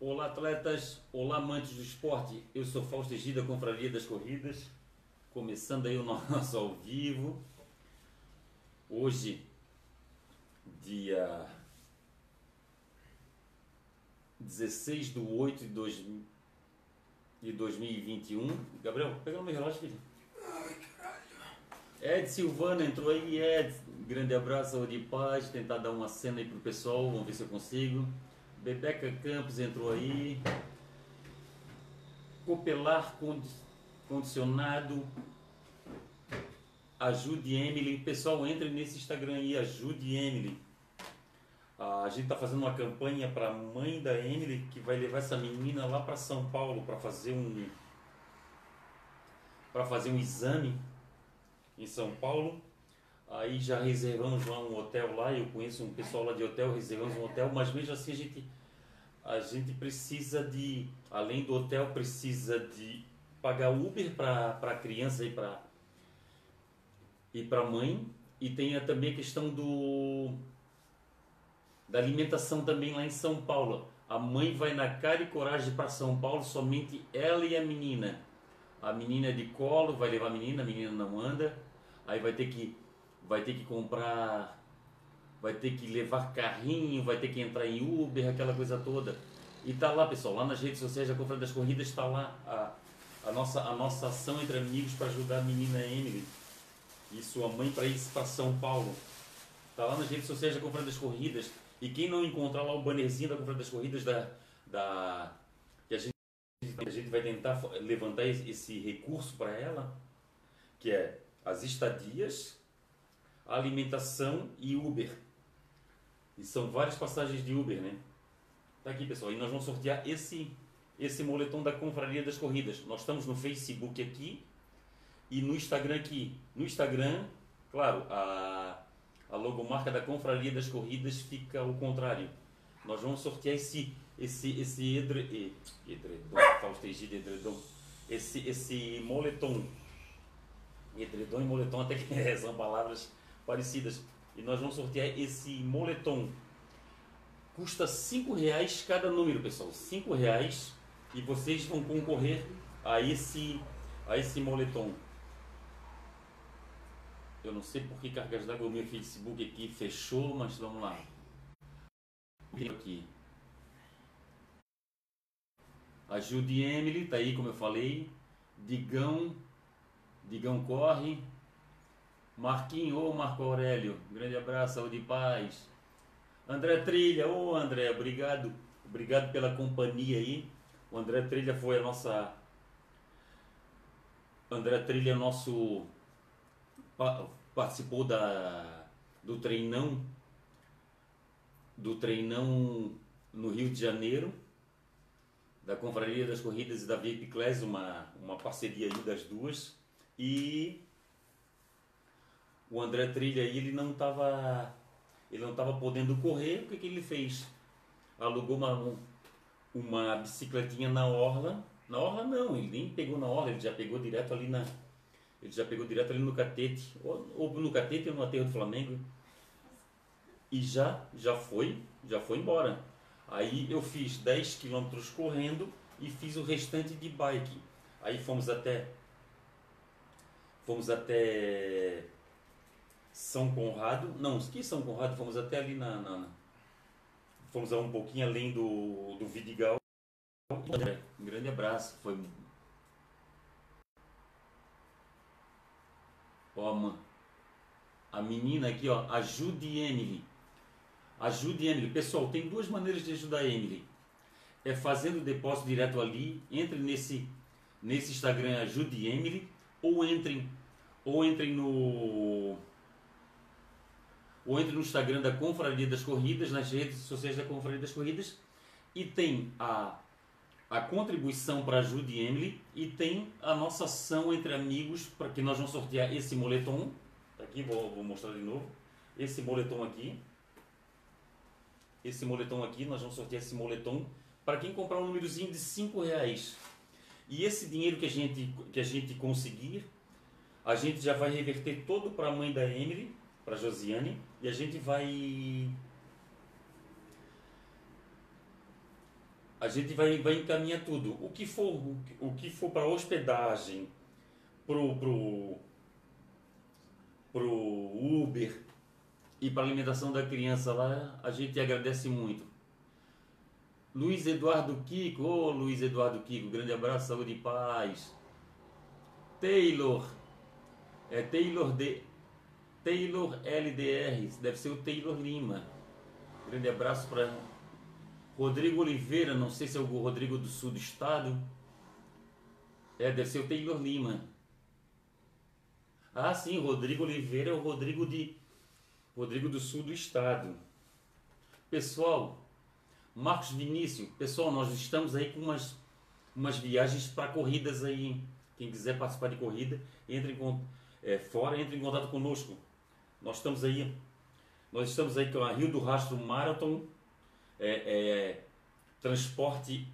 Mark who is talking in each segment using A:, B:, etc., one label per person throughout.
A: Olá atletas, olá amantes do esporte, eu sou Fausto Egida, Confraria das Corridas, começando aí o nosso ao vivo. Hoje, dia 16 de 8 de 2021. Gabriel, pega o meu relógio, filho.
B: Ai, caralho.
A: Ed Silvana entrou aí, Ed, grande abraço, saúde e paz, tentar dar uma cena aí pro pessoal, vamos ver se eu consigo. Bebeca Campos entrou aí. Copelar condi condicionado. Ajude Emily. Pessoal, entre nesse Instagram aí, ajude Emily. Ah, a gente está fazendo uma campanha para a mãe da Emily que vai levar essa menina lá para São Paulo para fazer um para fazer um exame em São Paulo. Aí já reservamos lá um hotel lá, eu conheço um pessoal lá de hotel, reservamos um hotel, mas mesmo assim a gente a gente precisa de, além do hotel, precisa de pagar Uber para a criança e para e para a mãe e tem também a questão do da alimentação também lá em São Paulo. A mãe vai na cara e coragem para São Paulo, somente ela e a menina. A menina é de colo, vai levar a menina, a menina não anda. Aí vai ter que vai ter que comprar vai ter que levar carrinho, vai ter que entrar em Uber, aquela coisa toda. E tá lá, pessoal, lá nas redes sociais da Confraria das Corridas está lá a, a, nossa, a nossa ação entre amigos para ajudar a menina Emily e sua mãe para ir para São Paulo. Tá lá nas redes sociais da Confraria das Corridas. E quem não encontrar lá o bannerzinho da Confraria das Corridas da, da que a gente, a gente vai tentar levantar esse recurso para ela, que é as estadias, a alimentação e Uber. E são várias passagens de Uber, né? Tá aqui, pessoal. E nós vamos sortear esse esse moletom da Confraria das Corridas. Nós estamos no Facebook aqui e no Instagram aqui. No Instagram, claro, a, a logomarca da Confraria das Corridas fica ao contrário. Nós vamos sortear esse esse esse edre, edredom, Fausto edredom. Esse esse moletom. Edredom e moletom até que são palavras parecidas. E nós vamos sortear esse moletom. Custa cinco reais cada número, pessoal. Cinco reais e vocês vão concorrer a esse a esse moletom. Eu não sei por que cargas d'água o meu Facebook aqui fechou, mas vamos lá. Aqui. Ajude Emily, tá aí como eu falei. Digão, Digão corre. Marquinho ou Marco Aurélio, grande abraço, saúde e paz. André Trilha, ô André, obrigado, obrigado pela companhia aí. O André Trilha foi a nossa. André Trilha, nosso. participou da, do treinão. Do treinão no Rio de Janeiro, da Confraria das Corridas e da VIP Class, uma, uma parceria aí das duas. E o André Trilha aí, ele não estava ele não estava podendo correr, o que, que ele fez? Alugou uma, uma bicicletinha na orla. Na orla não, ele nem pegou na orla, ele já pegou direto ali na. Ele já pegou direto ali no catete, ou, ou no catete ou no aterro do Flamengo. E já, já foi, já foi embora. Aí eu fiz 10 quilômetros correndo e fiz o restante de bike. Aí fomos até. Fomos até são Conrado, não, que São Conrado, fomos até ali na, na, fomos um pouquinho além do, do Vidigal. Um grande abraço, foi Ó, a menina aqui, ó, ajude Emily. Ajude Emily. Pessoal, tem duas maneiras de ajudar a Emily. É fazendo o depósito direto ali, entre nesse nesse Instagram ajude Emily ou entrem ou entrem no ou entre no Instagram da Confraria das Corridas, nas redes sociais da Confraria das Corridas, e tem a, a contribuição para a Ajude Emily e tem a nossa ação entre amigos para que nós vamos sortear esse moletom. Tá aqui, vou, vou mostrar de novo. Esse moletom aqui. Esse moletom aqui, nós vamos sortear esse moletom para quem comprar um númerozinho de 5 reais. E esse dinheiro que a gente, que a gente conseguir, a gente já vai reverter todo para a mãe da Emily para Josiane e a gente vai a gente vai, vai encaminhar tudo. O que for, o que for para hospedagem, pro, pro, pro Uber e para alimentação da criança lá, a gente agradece muito. Luiz Eduardo Kiko, ô oh, Luiz Eduardo Kiko, grande abraço, saúde e paz. Taylor, é Taylor de Taylor LDR, deve ser o Taylor Lima. Grande abraço para Rodrigo Oliveira, não sei se é o Rodrigo do Sul do Estado. É, deve ser o Taylor Lima. Ah, sim, Rodrigo Oliveira é o Rodrigo de Rodrigo do Sul do Estado. Pessoal, Marcos Vinícius, pessoal, nós estamos aí com umas, umas viagens para corridas aí. Quem quiser participar de corrida, entre em, é, fora, entre em contato conosco. Nós estamos aí, nós estamos aí com a Rio do Rastro Marathon, é, é, transporte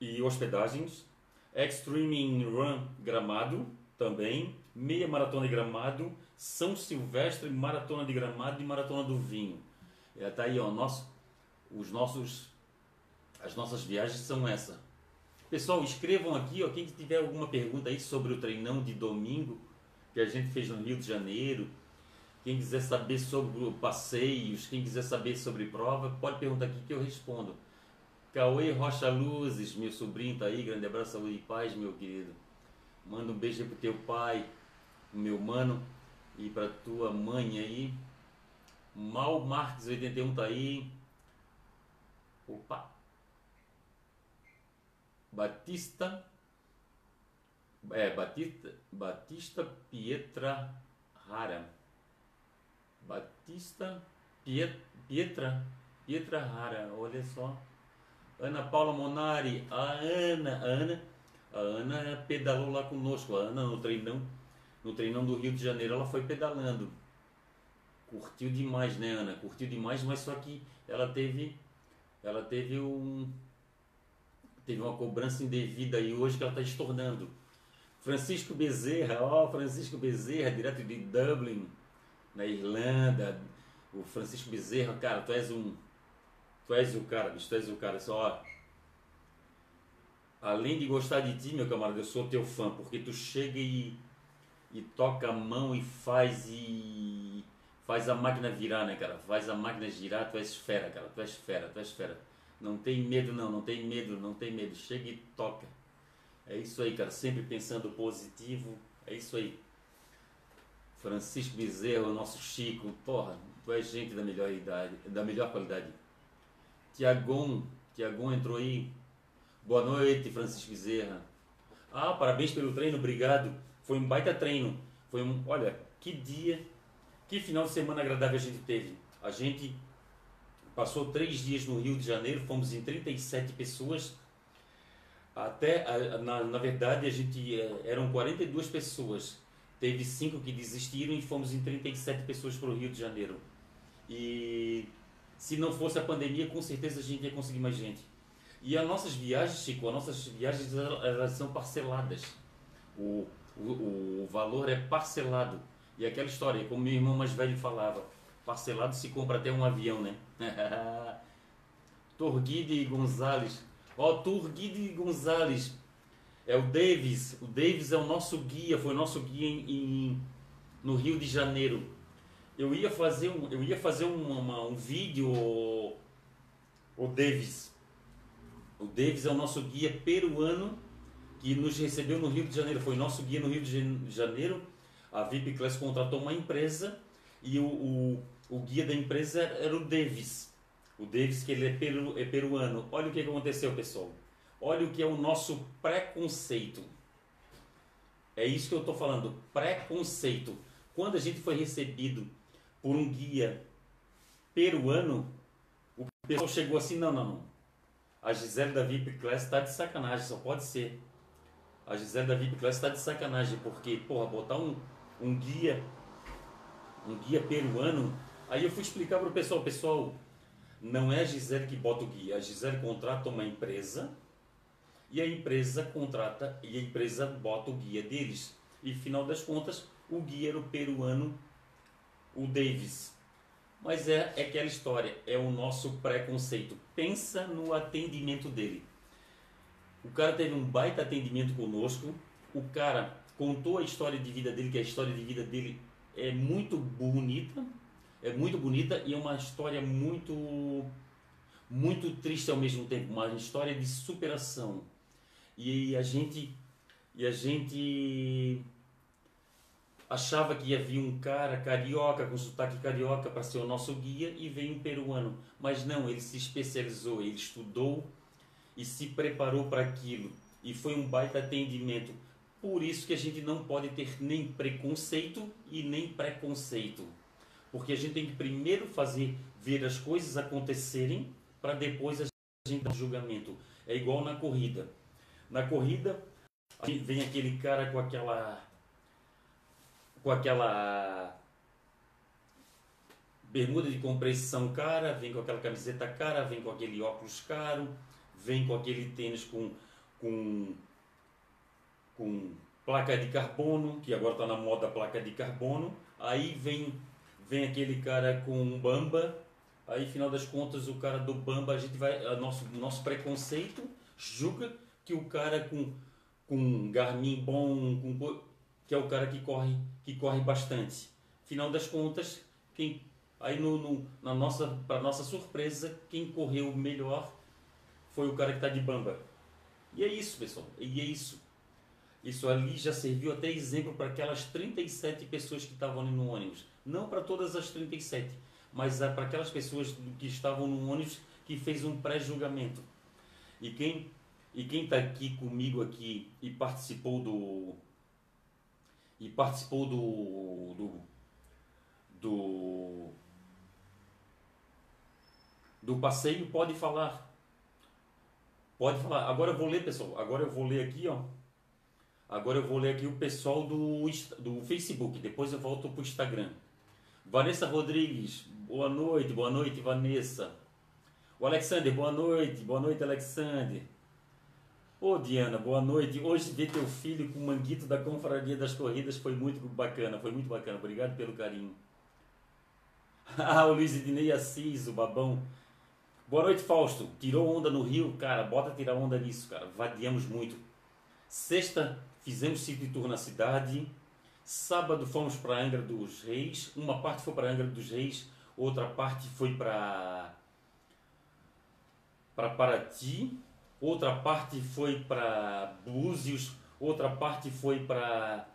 A: e hospedagens, Extreme Run Gramado também, meia maratona de Gramado, São Silvestre, maratona de Gramado e maratona do Vinho. É, tá aí, ó, nosso, os nossos, as nossas viagens são essa. Pessoal, escrevam aqui, ó, quem tiver alguma pergunta aí sobre o treinão de domingo que a gente fez no Rio de Janeiro, quem quiser saber sobre passeios, quem quiser saber sobre prova, pode perguntar aqui que eu respondo. Cauê Rocha Luzes, meu sobrinho tá aí, grande abraço, saúde e paz, meu querido. Manda um beijo pro teu pai, meu mano, e pra tua mãe aí. Mal Marques 81 tá aí. Opa! Batista. É, Batista, Batista Pietra Rara. Batista Pietra, Pietra Rara, olha só. Ana Paula Monari, a Ana, a Ana, a Ana pedalou lá conosco, a Ana no treinão, no treinão do Rio de Janeiro, ela foi pedalando. Curtiu demais, né, Ana? Curtiu demais, mas só que ela teve ela teve um teve uma cobrança indevida aí hoje que ela está estornando. Francisco Bezerra, ó, Francisco Bezerra, direto de Dublin na Irlanda, o Francisco Bezerra, cara, tu és um. Tu és o cara, bicho, tu és o cara, só. Além de gostar de ti, meu camarada, eu sou teu fã, porque tu chega e, e toca a mão e faz e. faz a máquina virar, né, cara? Faz a máquina girar, tu és fera, cara, tu és fera, tu és fera. Não tem medo, não, não tem medo, não tem medo. Chega e toca. É isso aí, cara, sempre pensando positivo. É isso aí. Francisco Bezerra, nosso Chico, porra, tu és gente da melhor idade, da melhor qualidade. Tiagon, Tiagon entrou aí. Boa noite, Francisco Bezerra. Ah, parabéns pelo treino, obrigado. Foi um baita treino. Foi um, olha, que dia, que final de semana agradável a gente teve. A gente passou três dias no Rio de Janeiro, fomos em 37 pessoas. Até, na, na verdade, a gente eh, eram 42 pessoas teve cinco que desistiram e fomos em 37 pessoas para o Rio de Janeiro. E se não fosse a pandemia, com certeza a gente ia conseguir mais gente. E as nossas viagens, Chico, as nossas viagens elas são parceladas. O, o, o valor é parcelado. E aquela história, como meu irmão mais velho falava, parcelado se compra até um avião, né? Torguide Gonzalez. Ó, oh, Torguide Gonzalez é o Davis. O Davis é o nosso guia, foi o nosso guia em, em no Rio de Janeiro. Eu ia fazer um, eu ia fazer um, uma, um vídeo, o, o Davis. O Davis é o nosso guia peruano que nos recebeu no Rio de Janeiro. Foi nosso guia no Rio de Janeiro. A VIP Class contratou uma empresa e o, o, o guia da empresa era o Davis. O Davis, que ele é, peru, é peruano. Olha o que aconteceu, pessoal. Olha o que é o nosso preconceito. É isso que eu estou falando, preconceito. Quando a gente foi recebido por um guia peruano, o pessoal chegou assim, não, não, não. A Gisele da VIP Class está de sacanagem, só pode ser. A Gisele da VIP Class está de sacanagem, porque, porra, botar um, um guia, um guia peruano. Aí eu fui explicar para o pessoal, pessoal, não é a Gisele que bota o guia, a Gisele contrata uma empresa e a empresa contrata e a empresa bota o guia deles. E final das contas, o guia era o peruano, o Davis. Mas é, é aquela história, é o nosso preconceito. Pensa no atendimento dele. O cara teve um baita atendimento conosco. O cara contou a história de vida dele, que a história de vida dele é muito bonita, é muito bonita e é uma história muito muito triste ao mesmo tempo, uma história de superação. E a gente e a gente achava que ia vir um cara carioca, com sotaque carioca, para ser o nosso guia, e veio um peruano. Mas não, ele se especializou, ele estudou e se preparou para aquilo. E foi um baita atendimento. Por isso que a gente não pode ter nem preconceito e nem preconceito. Porque a gente tem que primeiro fazer ver as coisas acontecerem para depois a gente dar julgamento. É igual na corrida. Na corrida, vem aquele cara com aquela com aquela bermuda de compressão cara, vem com aquela camiseta cara, vem com aquele óculos caro, vem com aquele tênis com, com, com placa de carbono, que agora está na moda placa de carbono. Aí vem, vem aquele cara com um bamba, aí final das contas o cara do bamba, a gente vai, a nosso, nosso preconceito julga que o cara com, com Garmin bom, com que é o cara que corre, que corre bastante. Final das contas, quem aí no, no na nossa para nossa surpresa, quem correu melhor foi o cara que está de bamba. E é isso, pessoal. E é isso. Isso ali já serviu até exemplo para aquelas 37 pessoas que estavam ali no ônibus. Não para todas as 37, mas é para aquelas pessoas que estavam no ônibus que fez um pré-julgamento. E quem e quem está aqui comigo aqui e participou do e participou do, do, do, do passeio, pode falar. Pode falar. Agora eu vou ler, pessoal. Agora eu vou ler aqui, ó. Agora eu vou ler aqui o pessoal do, do Facebook. Depois eu volto para o Instagram. Vanessa Rodrigues, boa noite, boa noite, Vanessa. O Alexander, boa noite, boa noite, Alexander. Ô Diana, boa noite. Hoje ver teu filho com o manguito da Confraria das Corridas foi muito bacana, foi muito bacana. Obrigado pelo carinho. ah, o Luiz Ednei Assis, o babão. Boa noite, Fausto. Tirou onda no Rio? Cara, bota tirar onda nisso, cara. Vadiamos muito. Sexta, fizemos city tour na cidade. Sábado fomos para Angra dos Reis. Uma parte foi para Angra dos Reis, outra parte foi para para Paraty outra parte foi para Búzios, outra parte foi para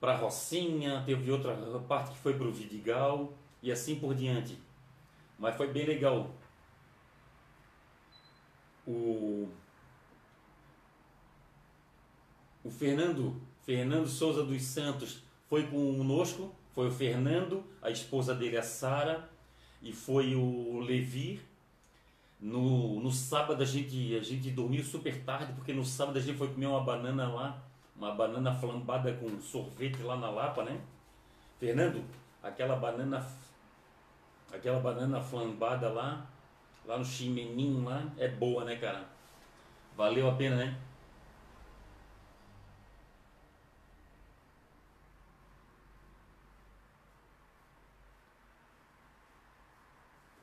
A: para Rocinha, teve outra parte que foi para o Vidigal e assim por diante. Mas foi bem legal. O o Fernando, Fernando Souza dos Santos foi conosco, foi o Fernando, a esposa dele a Sara e foi o Levi, no, no sábado a gente, a gente dormiu super tarde, porque no sábado a gente foi comer uma banana lá, uma banana flambada com sorvete lá na Lapa, né? Fernando, aquela banana aquela banana flambada lá, lá no chimeninho lá, é boa, né, cara? Valeu a pena, né?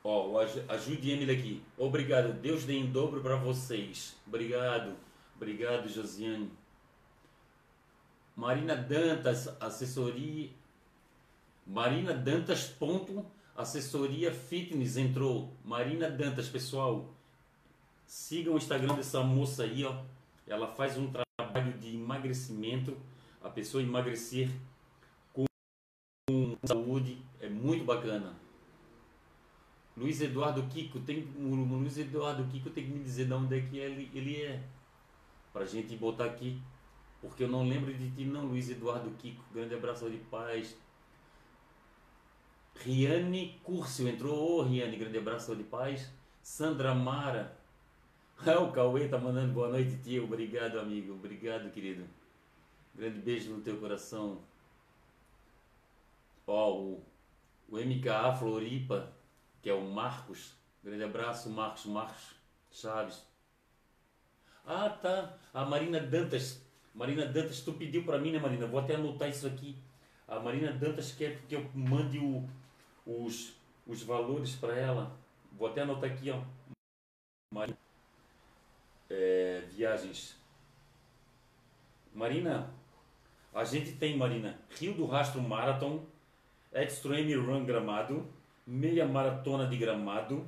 A: Ó, ajude Emily aqui. Obrigado. Deus dê em dobro para vocês. Obrigado. Obrigado, Josiane. Marina Dantas, assessoria. Marina Dantas, ponto, assessoria fitness entrou. Marina Dantas, pessoal. Sigam o Instagram dessa moça aí, ó. Ela faz um trabalho de emagrecimento. A pessoa emagrecer com saúde é muito bacana. Luiz Eduardo Kiko, tem, o Luiz Eduardo Kiko tem que me dizer de onde é que ele, ele é. Pra gente botar aqui. Porque eu não lembro de ti, não, Luiz Eduardo Kiko. Grande abraço de paz. Riane Curcio entrou. Ô, oh, Riane, grande abraço de paz. Sandra Mara. Ah, o Cauê tá mandando boa noite, tio. Obrigado, amigo. Obrigado, querido. Grande beijo no teu coração. Ó, oh, o, o MKA Floripa que é o Marcos. Grande abraço, Marcos, Marcos Chaves. Ah, tá. A Marina Dantas. Marina Dantas, tu pediu para mim, né, Marina? Vou até anotar isso aqui. A Marina Dantas quer que eu mande o, os, os valores para ela. Vou até anotar aqui, ó. É, viagens. Marina, a gente tem, Marina, Rio do Rastro Marathon, Extreme Run Gramado, Meia Maratona de Gramado,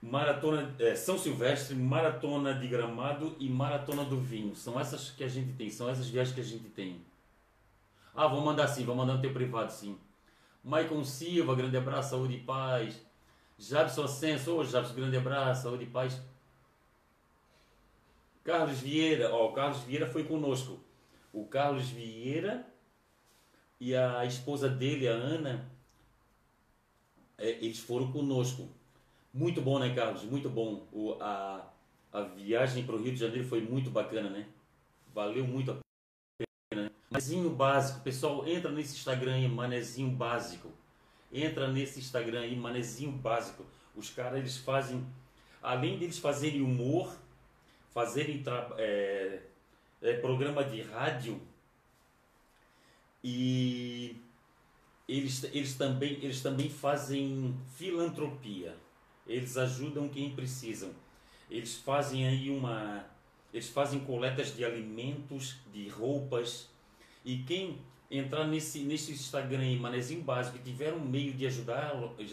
A: Maratona é, São Silvestre, Maratona de Gramado e Maratona do Vinho. São essas que a gente tem, são essas viagens que a gente tem. Ah, vou mandar sim, vou mandar no teu privado sim. Maicon Silva, grande abraço, saúde e paz. Jabson Ascenso, ô oh, Jabson, grande abraço, saúde e paz. Carlos Vieira, ó, o Carlos Vieira foi conosco. O Carlos Vieira e a esposa dele, a Ana, eles foram conosco. Muito bom, né, Carlos? Muito bom. O, a, a viagem para o Rio de Janeiro foi muito bacana, né? Valeu muito a pena. Né? Manezinho básico, pessoal, entra nesse Instagram aí, Manezinho Básico. Entra nesse Instagram aí, Manezinho Básico. Os caras, eles fazem, além deles fazerem humor, fazerem é, é, programa de rádio e eles, eles, também, eles também fazem filantropia. Eles ajudam quem precisam. Eles fazem aí uma. Eles fazem coletas de alimentos, de roupas. E quem entrar nesse, nesse Instagram aí, Manezinho Básico, e tiver um meio de ajudar,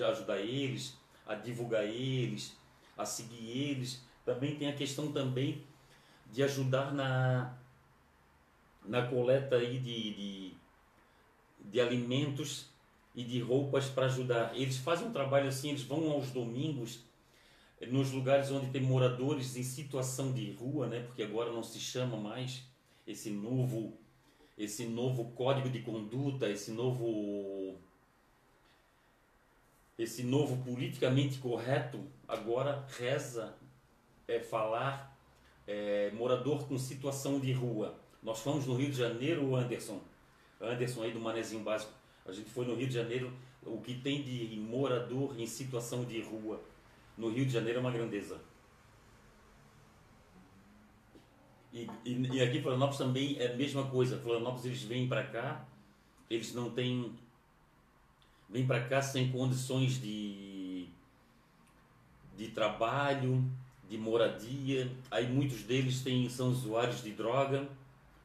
A: ajudar eles, a divulgar eles, a seguir eles, também tem a questão também de ajudar na, na coleta aí de, de, de alimentos e de roupas para ajudar. Eles fazem um trabalho assim, eles vão aos domingos nos lugares onde tem moradores em situação de rua, né? Porque agora não se chama mais esse novo esse novo código de conduta, esse novo esse novo politicamente correto agora reza é falar é, morador com situação de rua. Nós fomos no Rio de Janeiro, Anderson, Anderson aí do Manezinho Básico. A gente foi no Rio de Janeiro, o que tem de morador em situação de rua no Rio de Janeiro é uma grandeza. E, e, e aqui em Florianópolis também é a mesma coisa. Florianópolis eles vêm para cá, eles não têm. vêm para cá sem condições de, de trabalho, de moradia. Aí muitos deles têm, são usuários de droga,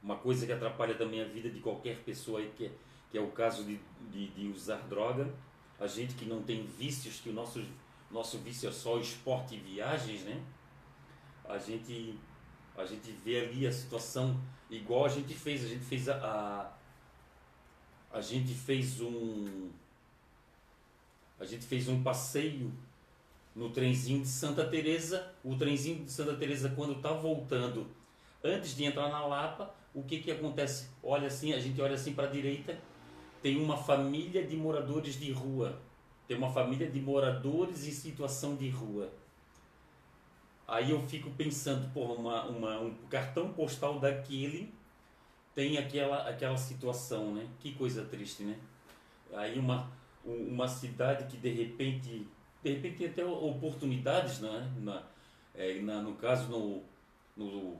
A: uma coisa que atrapalha também a vida de qualquer pessoa que é, que é o caso de, de, de usar droga. A gente que não tem vícios, que o nosso, nosso vício é só esporte e viagens, né? A gente, a gente vê ali a situação igual a gente fez. A gente fez a, a, a gente fez um a gente fez um passeio no trenzinho de Santa Teresa. O trenzinho de Santa Teresa quando está voltando, antes de entrar na Lapa, o que que acontece? Olha assim, a gente olha assim para a direita, tem uma família de moradores de rua. Tem uma família de moradores em situação de rua. Aí eu fico pensando, porra, uma, uma, um cartão postal daquele tem aquela, aquela situação, né? Que coisa triste, né? Aí uma, uma cidade que de repente de repente tem até oportunidades, né? na, é, na, no caso no, no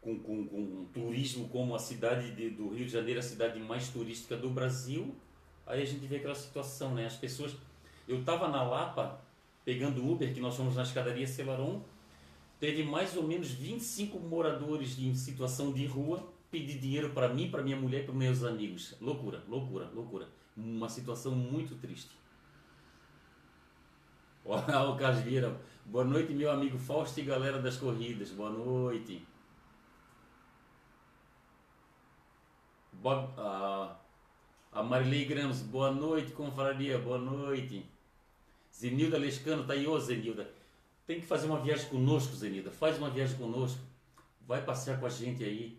A: com, com, com turismo como a cidade de, do Rio de Janeiro, a cidade mais turística do Brasil, aí a gente vê aquela situação, né? As pessoas. Eu estava na Lapa pegando Uber, que nós fomos na escadaria Celaron, teve mais ou menos 25 moradores em situação de rua pedir dinheiro para mim, para minha mulher e para meus amigos. Loucura, loucura, loucura. Uma situação muito triste. Olha o Carlos Vieira. Boa noite, meu amigo Fausto e galera das corridas. Boa noite. Bob, a, a Marilei Gramos. Boa noite, confraria. Boa noite. Zenilda Lescano. Tá aí, ô Zenilda. Tem que fazer uma viagem conosco, Zenilda. Faz uma viagem conosco. Vai passear com a gente aí.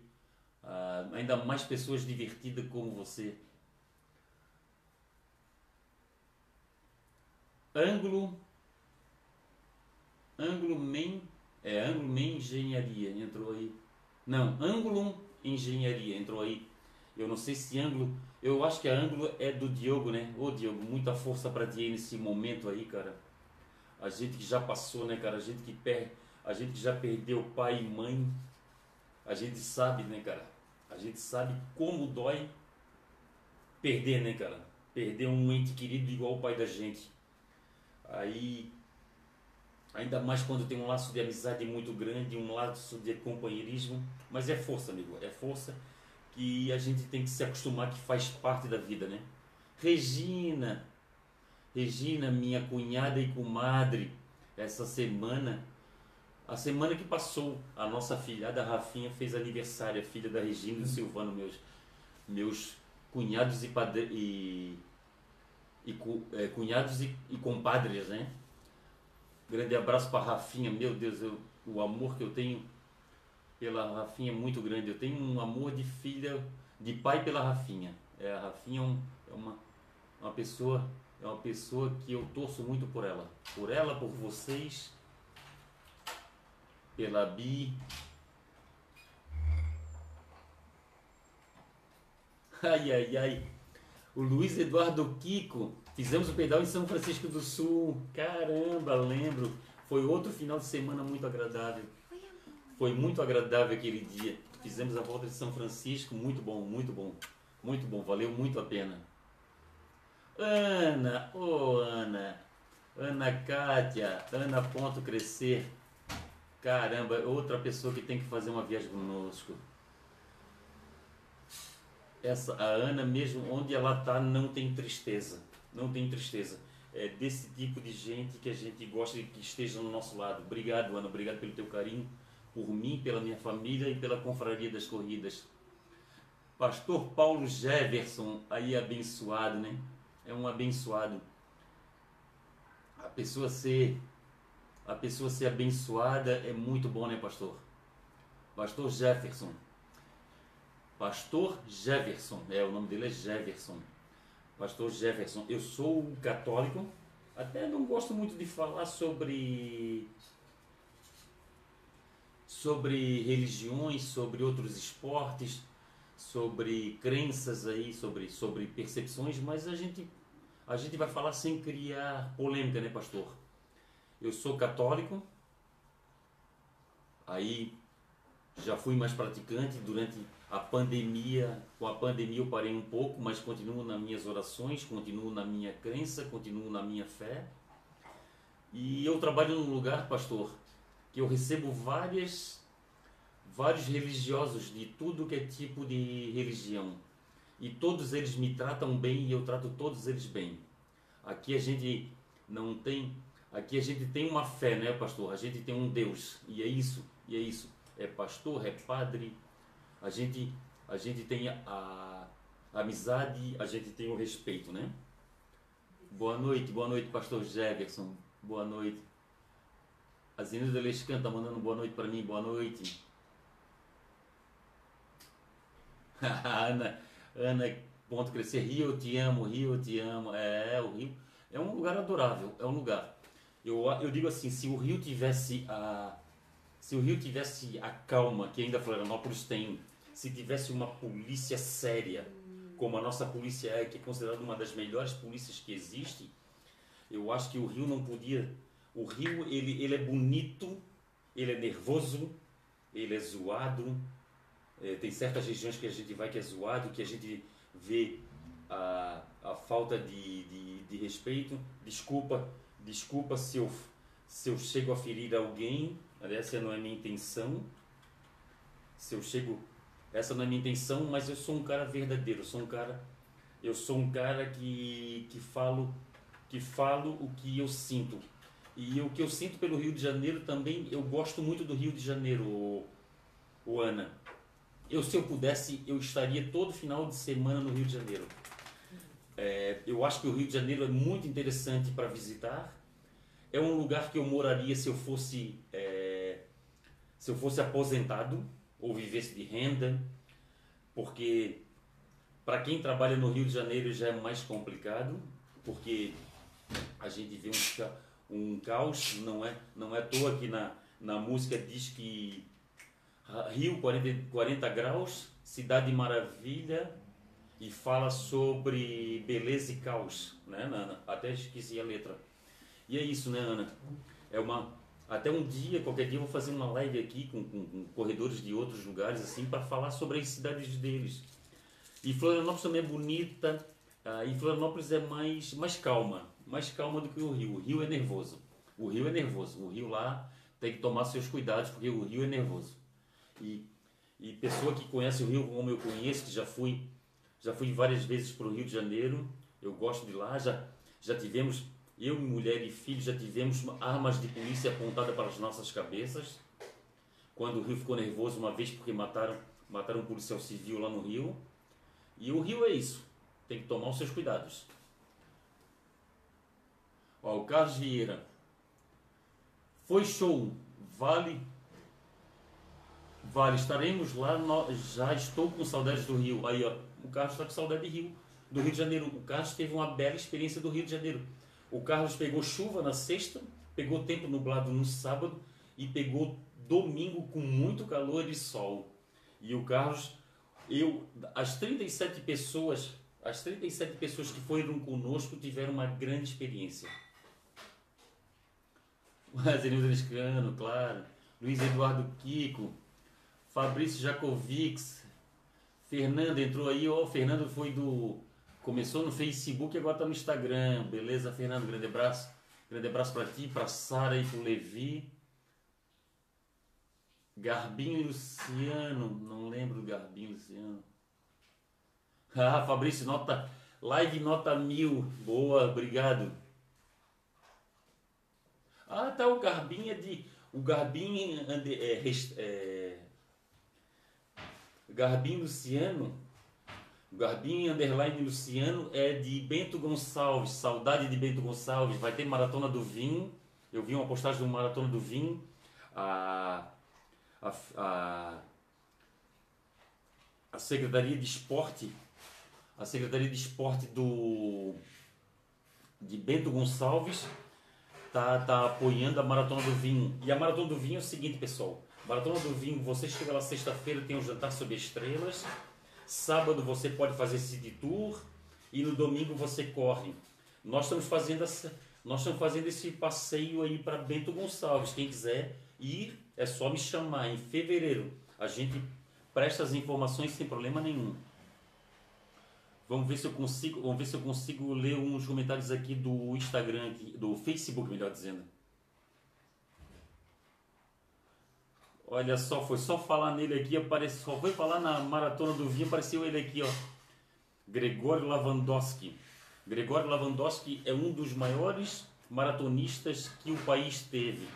A: Ah, ainda mais pessoas divertidas como você. Ângulo Ângulo Men, é Ângulo Men Engenharia entrou aí. Não, Ângulo Engenharia entrou aí. Eu não sei se ângulo, eu acho que a ângulo é do Diogo, né? Ô Diogo, muita força para ti nesse momento aí, cara. A gente que já passou, né, cara? A gente que per... a gente que já perdeu pai e mãe. A gente sabe, né, cara? A gente sabe como dói perder, né, cara? perder um ente querido igual o pai da gente. Aí, ainda mais quando tem um laço de amizade muito grande, um laço de companheirismo, mas é força, amigo, é força que a gente tem que se acostumar que faz parte da vida, né? Regina, Regina, minha cunhada e comadre, essa semana, a semana que passou, a nossa filhada Rafinha fez aniversário, a filha da Regina e do Silvano, meus, meus cunhados e, padre, e, e é, cunhados e, e compadres, né? Grande abraço para Rafinha, meu Deus, eu, o amor que eu tenho pela Rafinha é muito grande. Eu tenho um amor de filha, de pai pela Rafinha. É, a Rafinha é, um, é uma, uma pessoa, é uma pessoa que eu torço muito por ela, por ela, por vocês, pela Bi. Ai, ai, ai. O Luiz Eduardo Kiko. Fizemos o pedal em São Francisco do Sul. Caramba, lembro. Foi outro final de semana muito agradável. Foi muito agradável aquele dia. Fizemos a volta de São Francisco, muito bom, muito bom. Muito bom, valeu muito a pena. Ana, ô oh Ana, Ana Kátia, Ana Ponto Crescer. Caramba, outra pessoa que tem que fazer uma viagem conosco. Essa, a Ana mesmo, onde ela está, não tem tristeza. Não tem tristeza. É desse tipo de gente que a gente gosta de que esteja no nosso lado. Obrigado, Ana. Obrigado pelo teu carinho por mim, pela minha família e pela Confraria das Corridas. Pastor Paulo Jefferson, aí abençoado, né? É um abençoado. A pessoa ser a pessoa ser abençoada é muito bom, né, pastor? Pastor Jefferson. Pastor Jefferson, é, o nome dele é Jefferson. Pastor Jefferson, eu sou católico, até não gosto muito de falar sobre sobre religiões, sobre outros esportes, sobre crenças aí, sobre, sobre percepções, mas a gente, a gente vai falar sem criar polêmica, né, pastor? Eu sou católico, aí já fui mais praticante durante a pandemia. Com a pandemia eu parei um pouco, mas continuo nas minhas orações, continuo na minha crença, continuo na minha fé. E eu trabalho num lugar, pastor, que eu recebo várias vários religiosos de tudo que é tipo de religião e todos eles me tratam bem e eu trato todos eles bem. Aqui a gente não tem, aqui a gente tem uma fé, né, pastor? A gente tem um Deus e é isso, e é isso. É pastor, é padre. A gente a gente tem a, a amizade, a gente tem o respeito, né? Boa noite, boa noite, pastor Jefferson. Boa noite. A Zenilda Lescan está mandando boa noite para mim, boa noite. Ana, Ana, ponto crescer, Rio, eu te amo, Rio, eu te amo. É, o Rio é um lugar adorável, é um lugar. Eu, eu digo assim, se o Rio tivesse a se o Rio tivesse a calma que ainda Florianópolis tem, se tivesse uma polícia séria, como a nossa polícia é, que é considerada uma das melhores polícias que existe, eu acho que o Rio não podia o rio, ele, ele é bonito, ele é nervoso, ele é zoado. É, tem certas regiões que a gente vai que é zoado, que a gente vê a, a falta de, de, de respeito. Desculpa, desculpa se eu, se eu chego a ferir alguém, essa não é minha intenção. Se eu chego, essa não é minha intenção, mas eu sou um cara verdadeiro, eu sou um cara, eu sou um cara que, que falo, que falo o que eu sinto e o que eu sinto pelo Rio de Janeiro também, eu gosto muito do Rio de Janeiro, o, o Ana. Eu, se eu pudesse, eu estaria todo final de semana no Rio de Janeiro. É, eu acho que o Rio de Janeiro é muito interessante para visitar. É um lugar que eu moraria se eu fosse é, se eu fosse aposentado ou vivesse de renda, porque para quem trabalha no Rio de Janeiro já é mais complicado, porque a gente vê um um caos, não é, não é à toa que na, na música diz que Rio 40, 40 graus, cidade maravilha e fala sobre beleza e caos, né, Ana? Até esqueci a letra. E é isso, né, Ana? É uma até um dia, qualquer dia eu vou fazer uma live aqui com, com, com corredores de outros lugares assim para falar sobre as cidades deles. E Florianópolis também é bonita, Ah, e Florianópolis é mais, mais calma, mais calma do que o Rio. O Rio é nervoso. O Rio é nervoso. O Rio lá tem que tomar seus cuidados, porque o Rio é nervoso. E, e pessoa que conhece o Rio como eu conheço, que já fui, já fui várias vezes para o Rio de Janeiro, eu gosto de lá, já, já tivemos, eu, mulher e filho, já tivemos armas de polícia apontadas para as nossas cabeças. Quando o Rio ficou nervoso uma vez porque mataram, mataram um policial civil lá no Rio. E o Rio é isso tem que tomar os seus cuidados. Ó, o Carlos Vieira. Foi show. Vale. Vale, estaremos lá. No, já estou com saudades do Rio. Aí, ó. O Carlos está com saudade de Rio. Do Rio de Janeiro. O Carlos teve uma bela experiência do Rio de Janeiro. O Carlos pegou chuva na sexta, pegou tempo nublado no sábado e pegou domingo com muito calor e sol. E o Carlos, eu, as 37 pessoas as 37 pessoas que foram conosco tiveram uma grande experiência. Zenildo Nescano, claro. Luiz Eduardo Kiko. Fabrício Jacovics. Fernando entrou aí. Ó, oh, Fernando foi do. Começou no Facebook e agora está no Instagram. Beleza, Fernando? Grande abraço. Grande abraço para ti, para Sara e para o Levi. Garbinho Luciano. Não lembro do Garbinho Luciano. Ah, Fabrício, nota. Live nota mil. Boa, obrigado. Ah, tá. O Garbinha de. O Garbinho. É, é, Garbinho Luciano. Garbinho Underline Luciano é de Bento Gonçalves. Saudade de Bento Gonçalves. Vai ter Maratona do Vinho. Eu vi uma postagem do Maratona do Vinho. A, a, a, a Secretaria de Esporte a Secretaria de Esporte do de Bento Gonçalves tá, tá apoiando a Maratona do Vinho. E a Maratona do Vinho é o seguinte, pessoal. Maratona do Vinho, você chega lá sexta-feira, tem um jantar sob estrelas. Sábado você pode fazer city tour e no domingo você corre. Nós estamos fazendo essa, nós estamos fazendo esse passeio aí para Bento Gonçalves. Quem quiser ir, é só me chamar em fevereiro. A gente presta as informações sem problema nenhum. Vamos ver se eu consigo, vamos ver se eu consigo ler uns comentários aqui do Instagram, aqui, do Facebook, melhor dizendo. Olha só, foi só falar nele aqui, apareceu, só foi falar na maratona do vinho, apareceu ele aqui, ó. Gregório Lavandowski. Gregório Lavandowski é um dos maiores maratonistas que o país teve.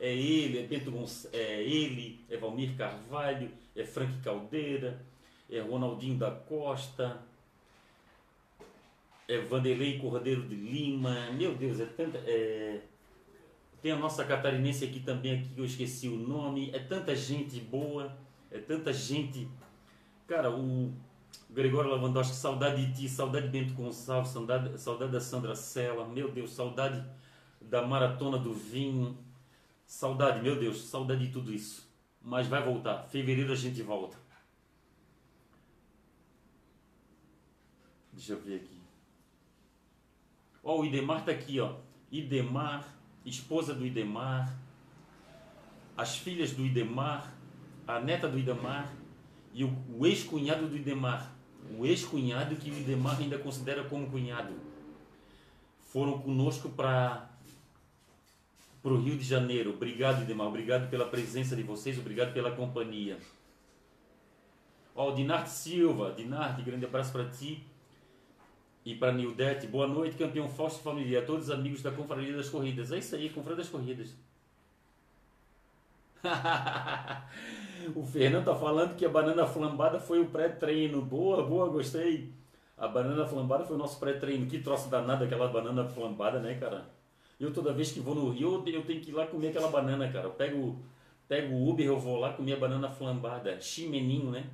A: É ele, é Bento Gonç... é ele, é Valmir Carvalho, é Frank Caldeira, é Ronaldinho da Costa, é Vanderlei Cordeiro de Lima, meu Deus, é tanta. É... Tem a nossa catarinense aqui também, aqui eu esqueci o nome. É tanta gente boa, é tanta gente. Cara, o Gregório Lavandowski, saudade de ti, saudade de Bento Gonçalves, saudade, saudade da Sandra Sela, meu Deus, saudade da Maratona do Vinho, saudade, meu Deus, saudade de tudo isso. Mas vai voltar, fevereiro a gente volta. Deixa eu ver aqui. Ó, o Idemar tá aqui, ó. Idemar, esposa do Idemar, as filhas do Idemar, a neta do Idemar e o, o ex-cunhado do Idemar. O ex-cunhado que o Idemar ainda considera como cunhado. Foram conosco para para o Rio de Janeiro. Obrigado, Idemar. Obrigado pela presença de vocês. Obrigado pela companhia. Ó, o Dinarte Silva. Dinarte, grande abraço para ti. E para Nildete, boa noite, campeão Fausto Família, a todos os amigos da Confraria das Corridas. É isso aí, Confraria das Corridas. o Fernando tá falando que a banana flambada foi o pré-treino. Boa, boa, gostei. A banana flambada foi o nosso pré-treino. Que troço danado aquela banana flambada, né, cara? Eu toda vez que vou no Rio, eu tenho que ir lá comer aquela banana, cara. Eu pego, pego o Uber, eu vou lá comer a banana flambada. Chimeninho, né?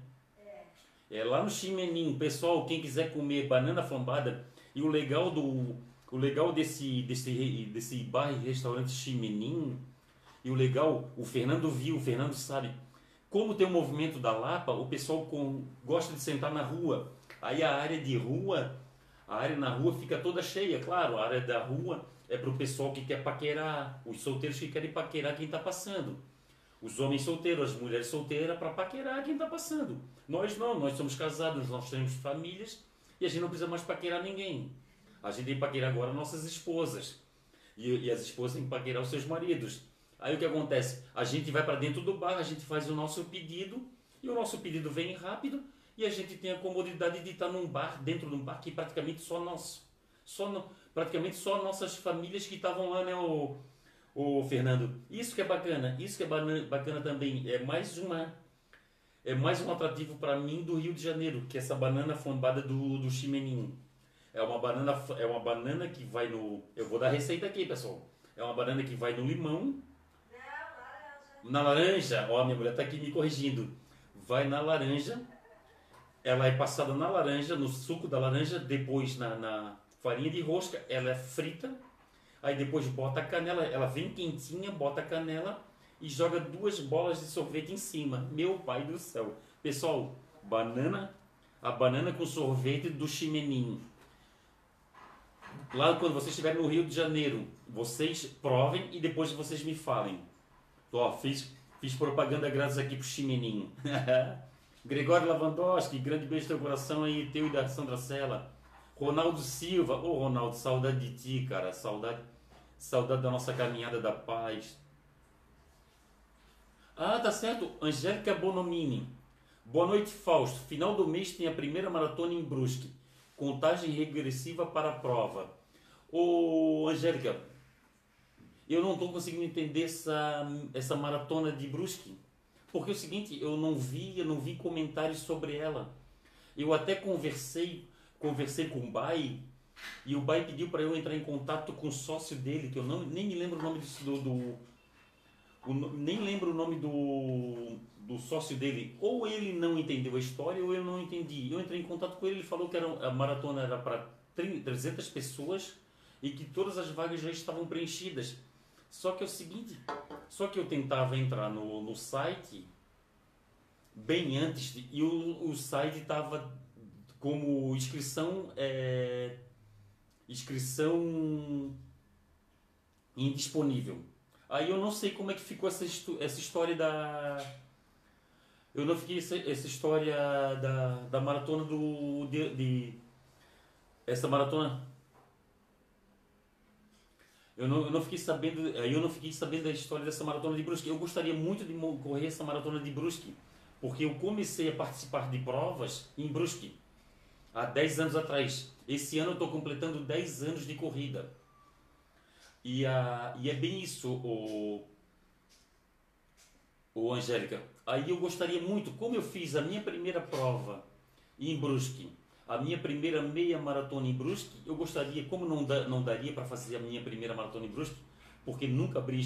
A: É, lá no Chimenim, pessoal, quem quiser comer banana flambada, e o legal do o legal desse desse desse bar e restaurante Chimenim, e o legal, o Fernando viu, o Fernando sabe, como tem o movimento da Lapa, o pessoal com, gosta de sentar na rua. Aí a área de rua, a área na rua fica toda cheia, claro, a área da rua é para o pessoal que quer paquerar, os solteiros que querem paquerar quem está passando. Os homens solteiros, as mulheres solteiras para paquerar quem está passando. Nós não, nós somos casados, nós temos famílias E a gente não precisa mais paquerar ninguém. A gente tem que paquerar agora nossas esposas. E, e as esposas têm que paquerar os seus maridos. Aí o que acontece? A gente vai para dentro do bar, a gente faz o nosso pedido, e o nosso pedido vem rápido, e a gente tem a comodidade de estar num bar, dentro de um bar que é praticamente só nosso. Só no, praticamente só nossas famílias que estavam lá, né, o, o Fernando. Isso que é bacana, isso que é bacana também. É mais uma é mais um atrativo para mim do Rio de Janeiro, que é essa banana flambada do, do chimeninho. É uma banana é uma banana que vai no eu vou dar receita aqui, pessoal. É uma banana que vai no limão. Na laranja, ó, minha mulher tá aqui me corrigindo. Vai na laranja. Ela é passada na laranja, no suco da laranja, depois na, na farinha de rosca, ela é frita, aí depois bota a canela, ela vem quentinha, bota a canela e joga duas bolas de sorvete em cima. Meu pai do céu. Pessoal, banana, a banana com sorvete do chimeninho. Lá quando vocês estiverem no Rio de Janeiro, vocês provem e depois vocês me falem. Ó, fiz, fiz propaganda grátis aqui pro chimeninho. Gregório Lavandowski, grande beijo no teu coração aí, teu e da Sandra Sela. Ronaldo Silva, ô oh, Ronaldo, saudade de ti, cara, saudade, saudade da nossa caminhada da paz. Ah, tá certo, Angélica Bonomini. Boa noite, Fausto. Final do mês tem a primeira maratona em Brusque. Contagem regressiva para a prova. Ô, Angélica, eu não estou conseguindo entender essa, essa maratona de Brusque. Porque é o seguinte, eu não vi, eu não vi comentários sobre ela. Eu até conversei conversei com o Bai e o Bai pediu para eu entrar em contato com o sócio dele, que eu não, nem me lembro o nome do, do o, nem lembro o nome do, do sócio dele. Ou ele não entendeu a história ou eu não entendi. Eu entrei em contato com ele, ele falou que era, a maratona era para 300 pessoas e que todas as vagas já estavam preenchidas. Só que é o seguinte, só que eu tentava entrar no, no site bem antes de, e o, o site estava como inscrição é, inscrição indisponível. Aí eu não sei como é que ficou essa, essa história da eu não fiquei essa, essa história da, da maratona do de, de essa maratona eu não, eu não fiquei sabendo eu não fiquei sabendo da história dessa maratona de Brusque. Eu gostaria muito de correr essa maratona de Brusque, porque eu comecei a participar de provas em Brusque há 10 anos atrás. Esse ano eu estou completando 10 anos de corrida. E, a, e é bem isso, o, o Angélica. Aí eu gostaria muito, como eu fiz a minha primeira prova em Brusque, a minha primeira meia maratona em Brusque, eu gostaria, como não, da, não daria para fazer a minha primeira maratona em Brusque, porque nunca abri,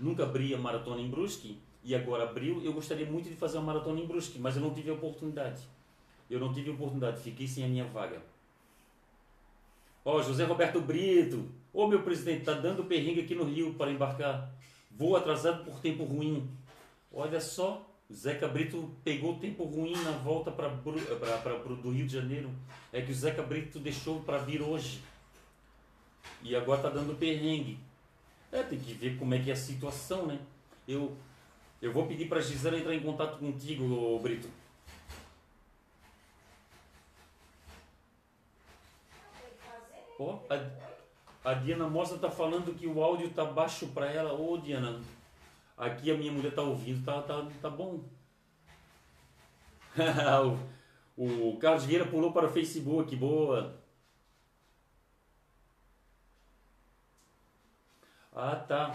A: nunca abri a maratona em Brusque, e agora abriu, eu gostaria muito de fazer uma maratona em Brusque, mas eu não tive a oportunidade. Eu não tive oportunidade, fiquei sem a minha vaga. Ó, oh, José Roberto Brito. Ô, oh, meu presidente, tá dando perrengue aqui no Rio para embarcar. Voo atrasado por tempo ruim. Olha só, Zeca Brito pegou tempo ruim na volta para do Rio de Janeiro. É que o Zeca Brito deixou para vir hoje. E agora tá dando perrengue. É, tem que ver como é que é a situação, né? Eu, eu vou pedir para Gisela entrar em contato contigo, Brito. Ó, a, a Diana Mostra tá falando que o áudio tá baixo para ela. Ô, Diana, aqui a minha mulher tá ouvindo, tá, tá, tá bom. o, o Carlos Vieira pulou para o Facebook, boa. Ah, tá.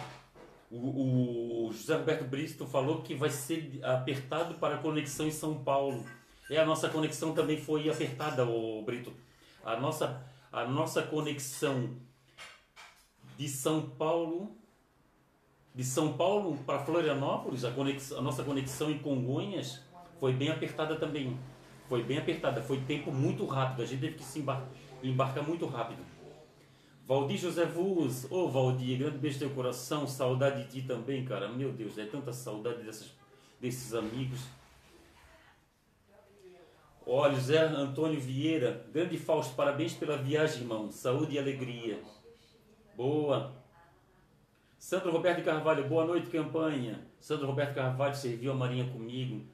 A: O, o, José Roberto Bristo falou que vai ser apertado para a conexão em São Paulo. É, a nossa conexão também foi apertada, o Brito. A nossa a nossa conexão de São Paulo, de São Paulo para Florianópolis, a, conexão, a nossa conexão em Congonhas foi bem apertada também. Foi bem apertada, foi tempo muito rápido, a gente teve que se embarcar, embarcar muito rápido. Valdir José Vuz, ô oh, Valdir, grande beijo no teu coração, saudade de ti também, cara. Meu Deus, é tanta saudade dessas, desses amigos. Olha, José Antônio Vieira, grande Fausto, parabéns pela viagem, irmão. Saúde e alegria. Boa. Sandro Roberto Carvalho, boa noite, campanha. Sandro Roberto Carvalho serviu a Marinha comigo.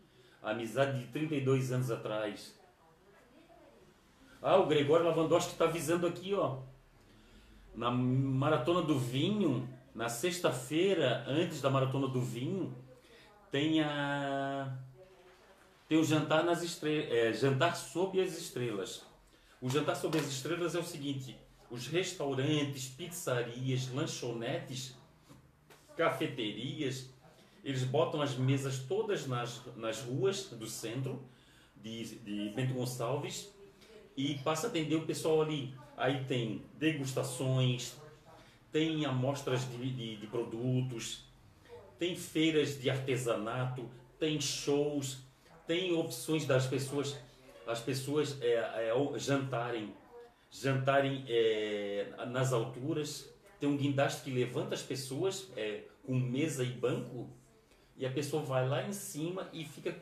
A: Amizade de 32 anos atrás. Ah, o Gregório Lavandowski está avisando aqui, ó. Na Maratona do Vinho, na sexta-feira, antes da Maratona do Vinho, tem a tem o jantar nas estrelas, é, jantar sob as estrelas. O jantar sob as estrelas é o seguinte: os restaurantes, pizzarias, lanchonetes, cafeterias, eles botam as mesas todas nas, nas ruas do centro de, de Bento Gonçalves e passa a atender o pessoal ali. Aí tem degustações, tem amostras de, de, de produtos, tem feiras de artesanato, tem shows, tem opções das pessoas, as pessoas é, é, jantarem, jantarem é, nas alturas. Tem um guindaste que levanta as pessoas é, com mesa e banco e a pessoa vai lá em cima e fica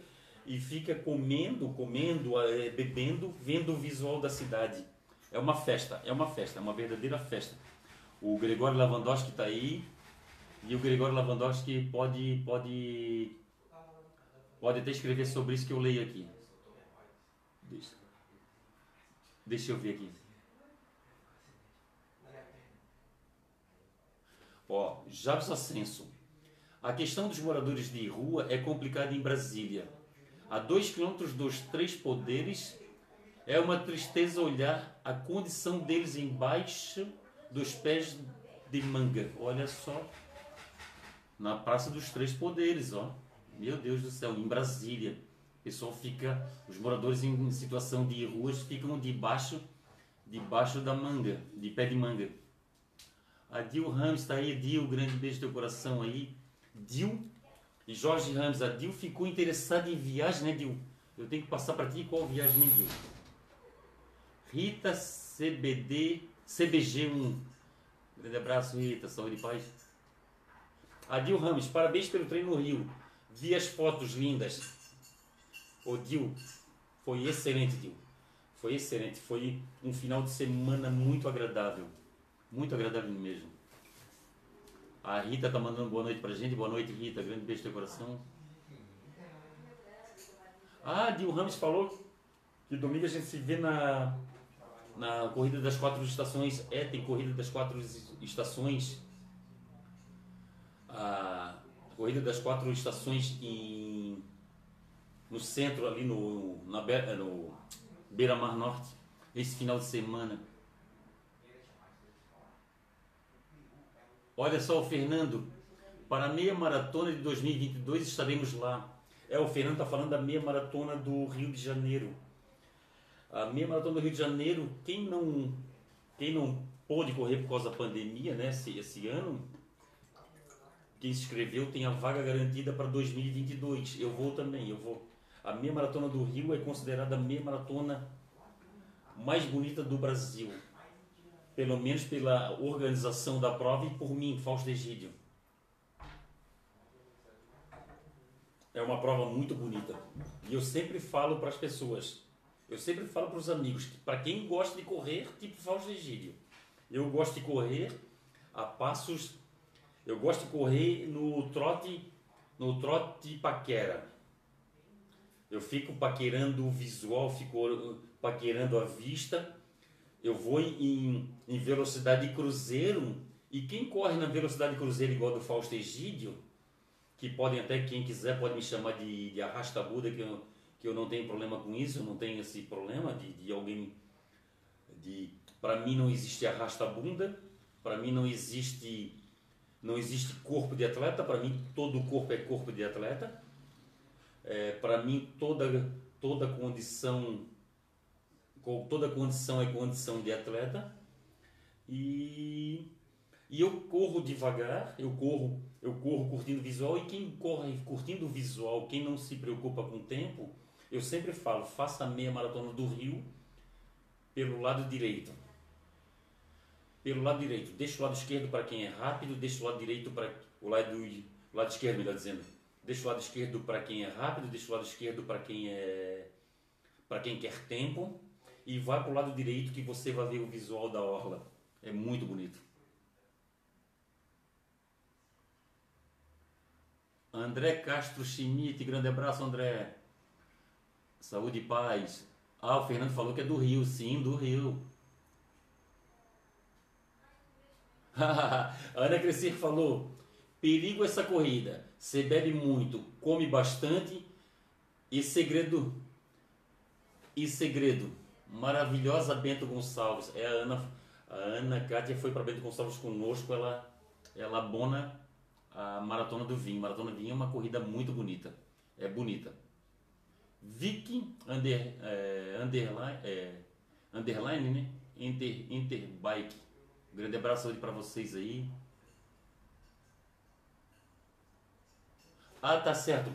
A: e fica comendo, comendo, é, bebendo, vendo o visual da cidade. É uma festa, é uma festa, é uma verdadeira festa. O Gregório Lavandowski está aí e o Gregório Lavandowski pode pode Pode até escrever sobre isso que eu leio aqui. Deixa, deixa eu ver aqui. Ó, Jabs Ascenso. A questão dos moradores de rua é complicada em Brasília. A dois quilômetros dos três poderes, é uma tristeza olhar a condição deles embaixo dos pés de manga. Olha só, na Praça dos Três Poderes, ó. Meu Deus do céu, em Brasília, o pessoal fica, os moradores em situação de ruas ficam debaixo, debaixo da manga, de pé de manga. A Dil Ramos está aí, Dil, grande beijo no teu coração aí. Dil e Jorge Ramos, a Dil ficou interessada em viagem, né, Dil? Eu tenho que passar para ti qual viagem, né, Dil? Rita CBD, CBG1. Grande abraço, Rita, saúde e paz. Adil Ramos, parabéns pelo treino no Rio. Vi as fotos lindas. O Dil, foi excelente, Dil. Foi excelente. Foi um final de semana muito agradável. Muito agradável mesmo. A Rita tá mandando boa noite pra gente. Boa noite, Rita. Grande beijo no teu coração. Ah, Dil Ramos falou que domingo a gente se vê na, na corrida das quatro estações. É, tem corrida das quatro estações. Ah, Corrida das Quatro Estações em, no centro, ali no, na, no Beira Mar Norte, esse final de semana. Olha só o Fernando, para a meia maratona de 2022 estaremos lá. É, o Fernando está falando da meia maratona do Rio de Janeiro. A meia maratona do Rio de Janeiro, quem não, quem não pôde correr por causa da pandemia, né, esse, esse ano, quem se inscreveu tem a vaga garantida para 2022. Eu vou também, eu vou. A meia maratona do Rio é considerada a meia maratona mais bonita do Brasil. Pelo menos pela organização da prova e por mim, Fausto Egídio. É uma prova muito bonita. E eu sempre falo para as pessoas, eu sempre falo para os amigos, para quem gosta de correr, tipo Fausto Egídio. Eu gosto de correr a passos eu gosto de correr no trote, no trote paquera. Eu fico paquerando o visual, fico paquerando a vista. Eu vou em, em velocidade cruzeiro e quem corre na velocidade cruzeiro igual do Fausto Egídio, que podem até, quem quiser, pode me chamar de, de arrasta-buda, que eu, que eu não tenho problema com isso, eu não tenho esse problema de, de alguém. De, para mim não existe arrasta-bunda, para mim não existe não existe corpo de atleta, para mim todo corpo é corpo de atleta. É, para mim toda toda condição toda condição é condição de atleta. E e eu corro devagar, eu corro, eu corro curtindo visual e quem corre curtindo visual, quem não se preocupa com o tempo, eu sempre falo, faça a meia maratona do Rio pelo lado direito pelo lado direito. Deixa o lado esquerdo para quem é rápido, deixa o lado direito para o lado, o lado esquerdo, melhor dizendo. Deixa o lado esquerdo para quem é rápido, deixa o lado esquerdo para quem é para quem quer tempo e vai para o lado direito que você vai ver o visual da orla. É muito bonito. André Castro Schmidt, grande abraço, André. Saúde e paz. Ah, o Fernando falou que é do Rio, sim, do Rio. a Ana Crescer falou: perigo essa corrida. Você bebe muito, come bastante e segredo. E segredo. Maravilhosa Bento Gonçalves. É a Ana. A Ana Kátia foi para Bento Gonçalves conosco. Ela, ela abona a Maratona do Vinho. Maratona do Vinho é uma corrida muito bonita. É bonita. Viking under, é, underline, é, underline, né? Inter, Interbike. Um grande abraço para vocês aí. Ah, tá certo.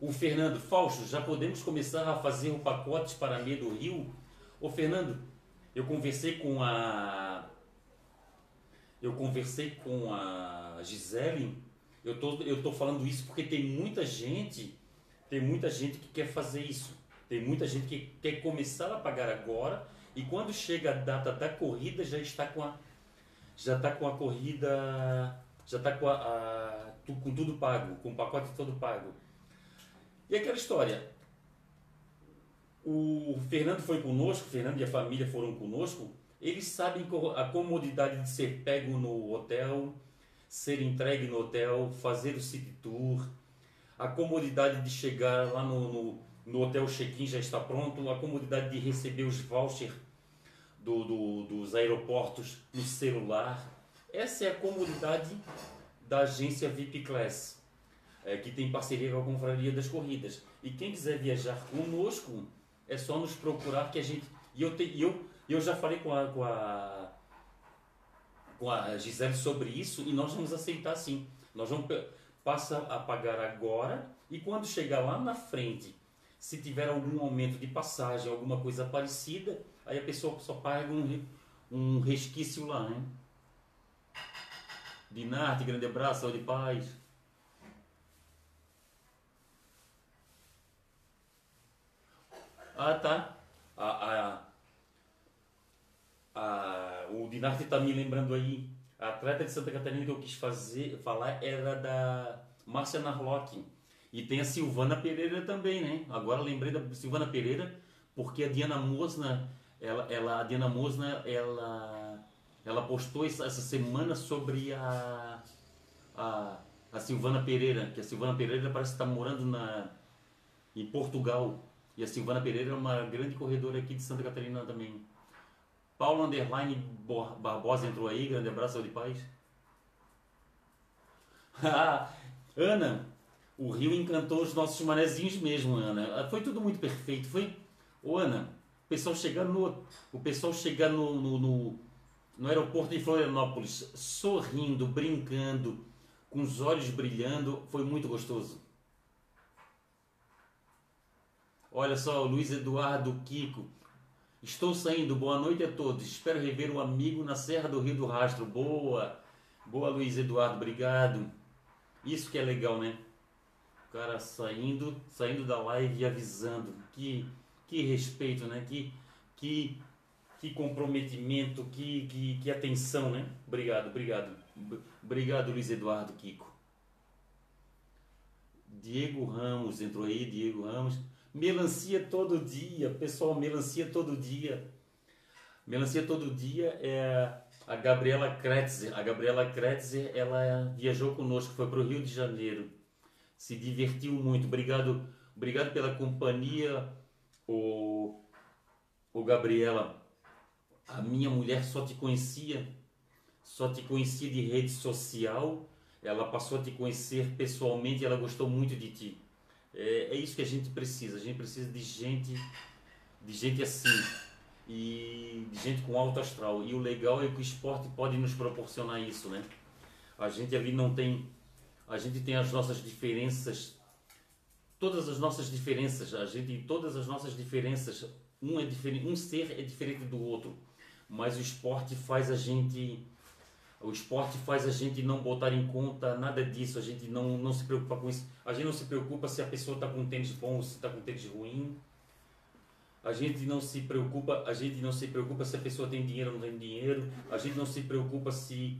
A: O Fernando, Fausto, já podemos começar a fazer o pacote para meia Rio? Ô Fernando, eu conversei com a. Eu conversei com a Gisele. Eu tô, eu tô falando isso porque tem muita gente tem muita gente que quer fazer isso. Tem muita gente que quer começar a pagar agora e quando chega a data da corrida já está com a já está com a corrida já está com, a, a, com tudo pago, com o pacote todo pago. E aquela história. O Fernando foi conosco, o Fernando e a família foram conosco. Eles sabem a comodidade de ser pego no hotel, ser entregue no hotel, fazer o city tour, a comodidade de chegar lá no, no, no hotel check-in já está pronto, a comodidade de receber os vouchers do, do, dos aeroportos no celular. Essa é a comodidade da agência VIP Class, é, que tem parceria com a Confraria das Corridas. E quem quiser viajar conosco, é só nos procurar que a gente. E eu, te, eu, eu já falei com a, com, a, com a Gisele sobre isso e nós vamos aceitar sim. Nós vamos passa a pagar agora e quando chegar lá na frente, se tiver algum aumento de passagem, alguma coisa parecida, aí a pessoa só paga um, um resquício lá, né? Dinarte, grande abraço, saúde e paz. Ah, tá. A, a, a, o Dinarte está me lembrando aí a atleta de Santa Catarina que eu quis fazer, falar era da Márcia Narlock. E tem a Silvana Pereira também, né? Agora lembrei da Silvana Pereira, porque a Diana Mosna, ela, ela, a Diana Mosna, ela, ela postou essa, semana sobre a, a, a Silvana Pereira, que a Silvana Pereira parece estar morando na, em Portugal. E a Silvana Pereira é uma grande corredora aqui de Santa Catarina também. Paulo Underline Barbosa entrou aí, grande abraço de paz. Ana, o Rio encantou os nossos manezinhos mesmo, Ana. Foi tudo muito perfeito. Foi, Ô, Ana, o pessoal chegando no, o pessoal chegando no, no, no, no aeroporto de Florianópolis, sorrindo, brincando, com os olhos brilhando, foi muito gostoso. Olha só, Luiz Eduardo Kiko, Estou saindo, boa noite a todos. Espero rever um amigo na Serra do Rio do Rastro. Boa, boa Luiz Eduardo, obrigado. Isso que é legal, né? O cara saindo, saindo da live e avisando. Que, que respeito, né? Que, que, que comprometimento, que, que, que atenção, né? Obrigado, obrigado. Obrigado, Luiz Eduardo Kiko. Diego Ramos entrou aí, Diego Ramos. Melancia todo dia, pessoal, melancia todo dia. Melancia todo dia é a Gabriela Kretzer. A Gabriela Kretzer, ela viajou conosco, foi para o Rio de Janeiro. Se divertiu muito. Obrigado, obrigado pela companhia, o, o Gabriela. A minha mulher só te conhecia, só te conhecia de rede social. Ela passou a te conhecer pessoalmente e ela gostou muito de ti. É, é isso que a gente precisa. A gente precisa de gente, de gente assim e de gente com alto astral. E o legal é que o esporte pode nos proporcionar isso, né? A gente ali não tem, a gente tem as nossas diferenças, todas as nossas diferenças. A gente todas as nossas diferenças, um é diferente, um ser é diferente do outro, mas o esporte faz a gente o esporte faz a gente não botar em conta nada disso, a gente não, não se preocupa com isso. A gente não se preocupa se a pessoa está com um tênis bom ou se está com um tênis ruim. A gente não se preocupa, a gente não se preocupa se a pessoa tem dinheiro ou não tem dinheiro. A gente não se preocupa se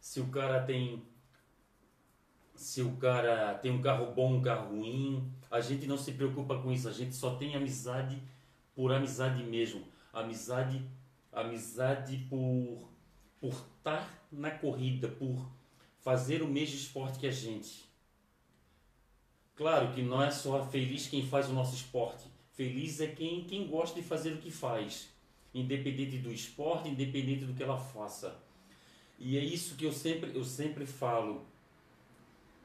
A: se o cara tem se o cara tem um carro bom, um carro ruim. A gente não se preocupa com isso. A gente só tem amizade por amizade mesmo. Amizade, amizade por por estar na corrida, por fazer o mesmo esporte que a gente. Claro que não é só feliz quem faz o nosso esporte. Feliz é quem, quem gosta de fazer o que faz, independente do esporte, independente do que ela faça. E é isso que eu sempre, eu sempre falo.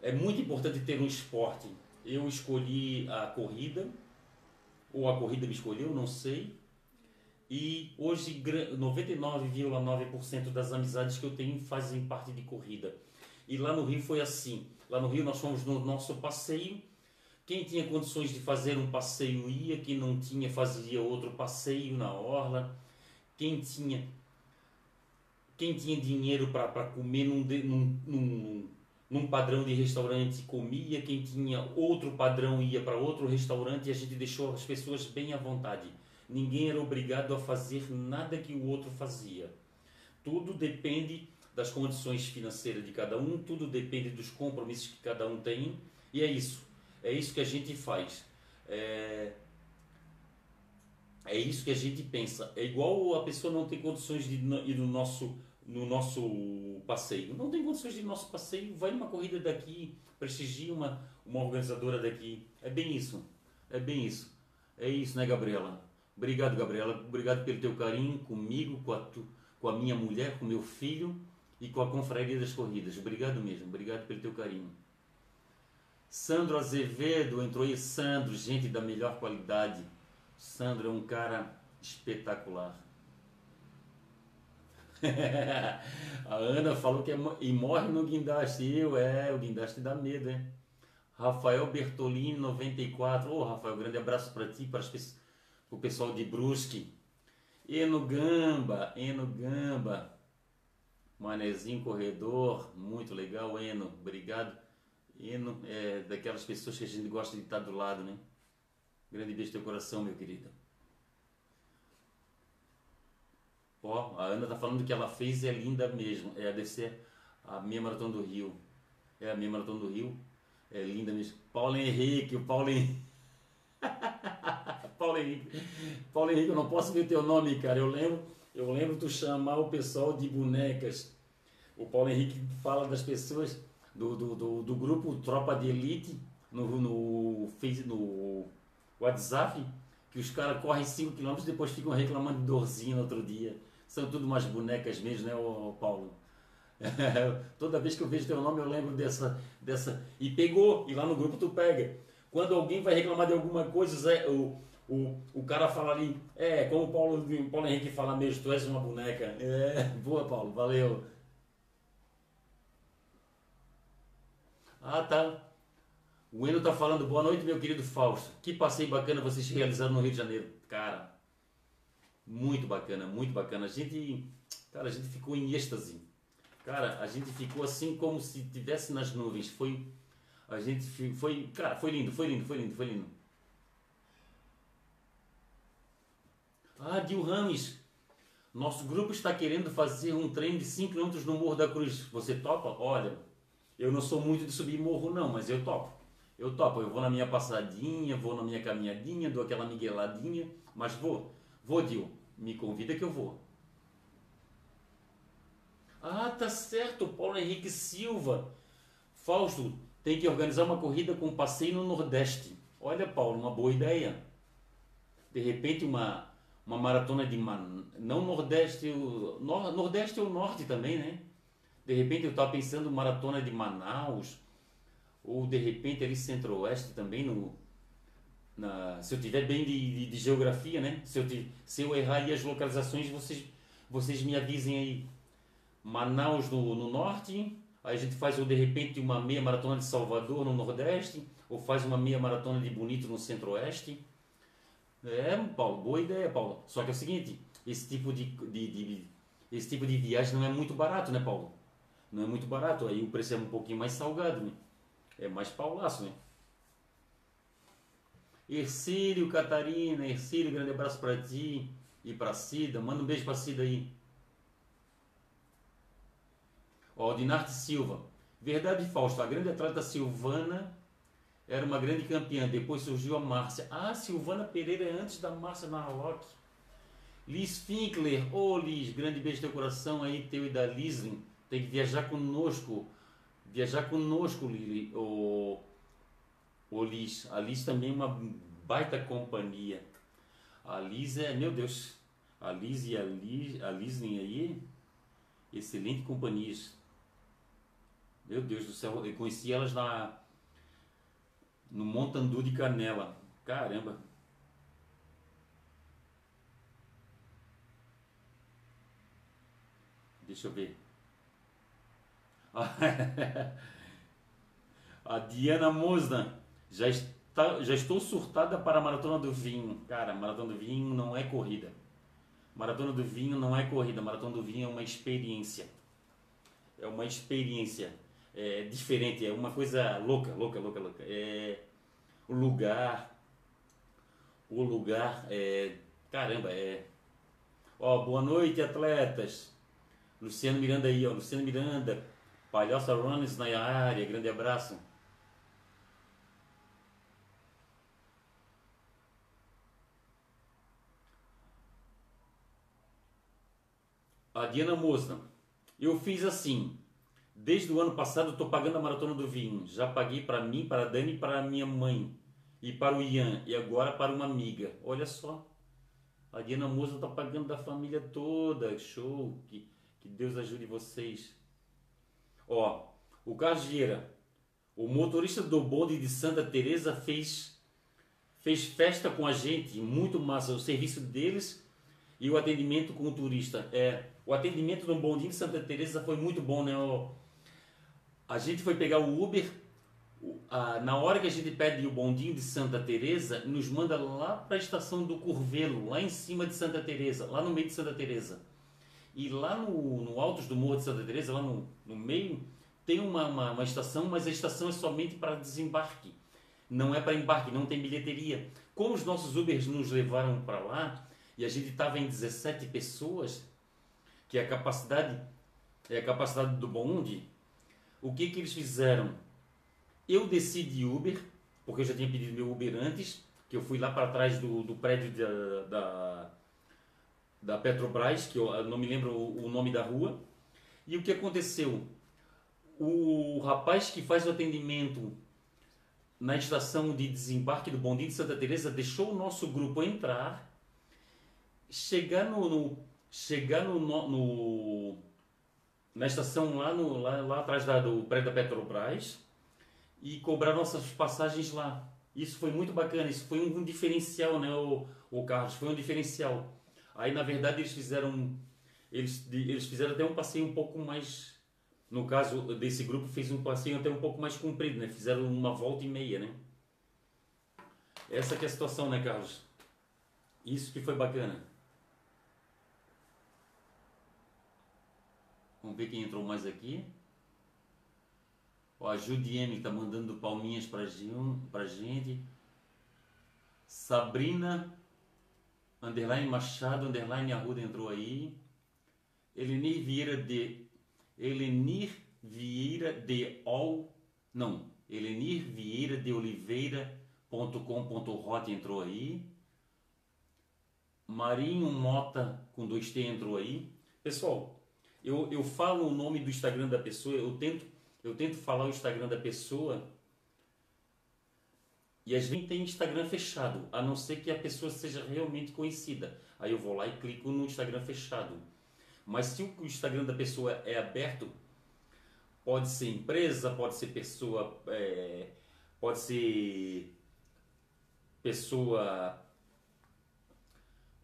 A: É muito importante ter um esporte. Eu escolhi a corrida, ou a corrida me escolheu, não sei. E hoje 99,9% das amizades que eu tenho fazem parte de corrida. E lá no Rio foi assim. Lá no Rio nós fomos no nosso passeio. Quem tinha condições de fazer um passeio ia, quem não tinha fazia outro passeio na orla. Quem tinha quem tinha dinheiro para comer num, num, num, num padrão de restaurante comia, quem tinha outro padrão ia para outro restaurante e a gente deixou as pessoas bem à vontade. Ninguém era obrigado a fazer nada que o outro fazia. Tudo depende das condições financeiras de cada um, tudo depende dos compromissos que cada um tem. E é isso. É isso que a gente faz. É, é isso que a gente pensa. É igual a pessoa não tem condições de ir no nosso, no nosso passeio. Não tem condições de ir no nosso passeio, vai numa corrida daqui, prestigia uma, uma organizadora daqui. É bem isso. É bem isso. É isso, né, Gabriela? Obrigado, Gabriela. Obrigado pelo teu carinho comigo, com a, tu, com a minha mulher, com meu filho e com a Confraria das Corridas. Obrigado mesmo. Obrigado pelo teu carinho. Sandro Azevedo entrou aí. Sandro, gente da melhor qualidade. Sandro é um cara espetacular. a Ana falou que é, e morre no guindaste. Eu, é, o guindaste dá medo, hein? Rafael Bertolini, 94. Ô, oh, Rafael, grande abraço para ti, para o pessoal de Brusque. Eno Gamba, Eno Gamba, Manezinho Corredor, muito legal, Eno, obrigado. Eno é daquelas pessoas que a gente gosta de estar do lado, né? Grande beijo no teu coração, meu querido. Ó, a Ana tá falando que ela fez é linda mesmo. É, deve ser a meia maratona do Rio. É a meia maratona do Rio. É linda mesmo. Paulo Henrique, o Paulo Henrique. Paulo Henrique. Paulo Henrique, eu não posso ver teu nome, cara. Eu lembro, eu lembro tu chamar o pessoal de bonecas. O Paulo Henrique fala das pessoas do, do, do, do grupo Tropa de Elite no, no, no WhatsApp, que os caras correm 5 km e depois ficam reclamando de dorzinha no outro dia. São tudo umas bonecas mesmo, né, ô, Paulo? Toda vez que eu vejo teu nome eu lembro dessa, dessa. E pegou, e lá no grupo tu pega. Quando alguém vai reclamar de alguma coisa, o, o, o cara fala ali, é, como o Paulo, o Paulo Henrique fala mesmo, tu és uma boneca. É, boa Paulo, valeu. Ah, tá. O Eno tá falando, boa noite, meu querido Fausto. Que passeio bacana vocês realizaram no Rio de Janeiro. Cara, muito bacana, muito bacana. A gente, cara, a gente ficou em êxtase. Cara, a gente ficou assim como se tivesse nas nuvens. Foi, a gente foi, cara, foi lindo, foi lindo, foi lindo, foi lindo. Ah, Dil Rames, nosso grupo está querendo fazer um treino de 5 km no Morro da Cruz. Você topa? Olha, eu não sou muito de subir morro não, mas eu topo. Eu topo, eu vou na minha passadinha, vou na minha caminhadinha, dou aquela migueladinha, mas vou. Vou, Dil. Me convida que eu vou. Ah, tá certo, Paulo Henrique Silva. Fausto, tem que organizar uma corrida com passeio no Nordeste. Olha, Paulo, uma boa ideia. De repente, uma uma maratona de Man... não Nordeste, o Nor... Nordeste ou Norte também, né? De repente eu estava pensando maratona de Manaus ou de repente ali Centro-Oeste também no na... se eu tiver bem de, de, de geografia, né? Se eu, se eu errar aí as localizações, vocês vocês me avisem aí. Manaus no, no norte, aí a gente faz ou de repente uma meia maratona de Salvador no Nordeste, ou faz uma meia maratona de Bonito no Centro-Oeste é, Paulo, boa ideia, Paulo. Só que é o seguinte, esse tipo de, de, de, esse tipo de viagem não é muito barato, né, Paulo? Não é muito barato, aí o preço é um pouquinho mais salgado, né? É mais paulaço, né? Ercílio, Catarina, Ercílio, grande abraço para ti e para Cida. Manda um beijo para Cida aí. Ó, Dinarte Silva. Verdade, Fausto. A grande atleta Silvana era uma grande campeã. Depois surgiu a Márcia. Ah, Silvana Pereira é antes da Márcia Narlock. Liz Finkler. Ô, oh, Liz, grande beijo no teu coração aí, teu e da Lislin. Tem que viajar conosco. Viajar conosco, Lili. Ô, oh, Liz. A Liz também é uma baita companhia. A Liz é, meu Deus. A Liz e a, Liz, a Lislin aí, excelente companhias. Meu Deus do céu, eu conheci elas na no Montandu de Canela. Caramba. Deixa eu ver. A Diana Mosna. Já, está, já estou surtada para a Maratona do Vinho. Cara, Maratona do Vinho não é corrida. Maratona do Vinho não é corrida. Maratona do Vinho é uma experiência. É uma experiência é, diferente, é uma coisa louca, louca, louca, louca. É, o lugar, o lugar, é, caramba, é. Ó, boa noite, atletas. Luciano Miranda aí, ó, Luciano Miranda, Palhoça Runners na área, grande abraço. A Diana Moça, eu fiz assim, Desde o ano passado estou pagando a maratona do vinho. Já paguei para mim, para a Dani, para a minha mãe e para o Ian e agora para uma amiga. Olha só, a Diana Moza está pagando da família toda. Show, que, que Deus ajude vocês. Ó, o Cargeira, o motorista do bonde de Santa Teresa fez fez festa com a gente, muito massa. O serviço deles e o atendimento com o turista. É, o atendimento no bondinho de Santa Teresa foi muito bom, né? A gente foi pegar o Uber, na hora que a gente pede o bondinho de Santa Teresa, nos manda lá para a estação do Curvelo, lá em cima de Santa Teresa, lá no meio de Santa Teresa. E lá no, no altos do Morro de Santa Teresa, lá no, no meio, tem uma, uma, uma estação, mas a estação é somente para desembarque. Não é para embarque, não tem bilheteria. Como os nossos Ubers nos levaram para lá, e a gente estava em 17 pessoas, que é a capacidade, é a capacidade do bonde, o que, que eles fizeram? Eu desci de Uber, porque eu já tinha pedido meu Uber antes, que eu fui lá para trás do, do prédio da, da, da, Petrobras, que eu não me lembro o, o nome da rua. E o que aconteceu? O rapaz que faz o atendimento na estação de desembarque do Bondinho de Santa Teresa deixou o nosso grupo entrar, chegar no, no chegar no, no, na estação lá, no, lá, lá atrás da, do prédio da Petrobras e cobrar nossas passagens lá. Isso foi muito bacana, isso foi um, diferencial, né, o, o Carlos? Foi um diferencial. Aí, na verdade, eles fizeram, eles, eles fizeram até um passeio um pouco mais, no caso desse grupo, fez um passeio até um pouco mais comprido, né? Fizeram uma volta e meia, né? Essa que é a situação, né, Carlos? Isso que foi bacana. Vamos ver quem entrou mais aqui. Ó, a Judieme está mandando palminhas para a gente. Sabrina, underline Machado, underline Arruda entrou aí. Elenir Vieira de... Elenir Vieira de Ol... Não, Elenir Vieira de Oliveira.com.hot entrou aí. Marinho Mota com dois T entrou aí. Pessoal, eu, eu falo o nome do Instagram da pessoa, eu tento, eu tento falar o Instagram da pessoa e às vezes tem Instagram fechado, a não ser que a pessoa seja realmente conhecida. Aí eu vou lá e clico no Instagram fechado. Mas se o Instagram da pessoa é aberto, pode ser empresa, pode ser pessoa, é, pode ser pessoa,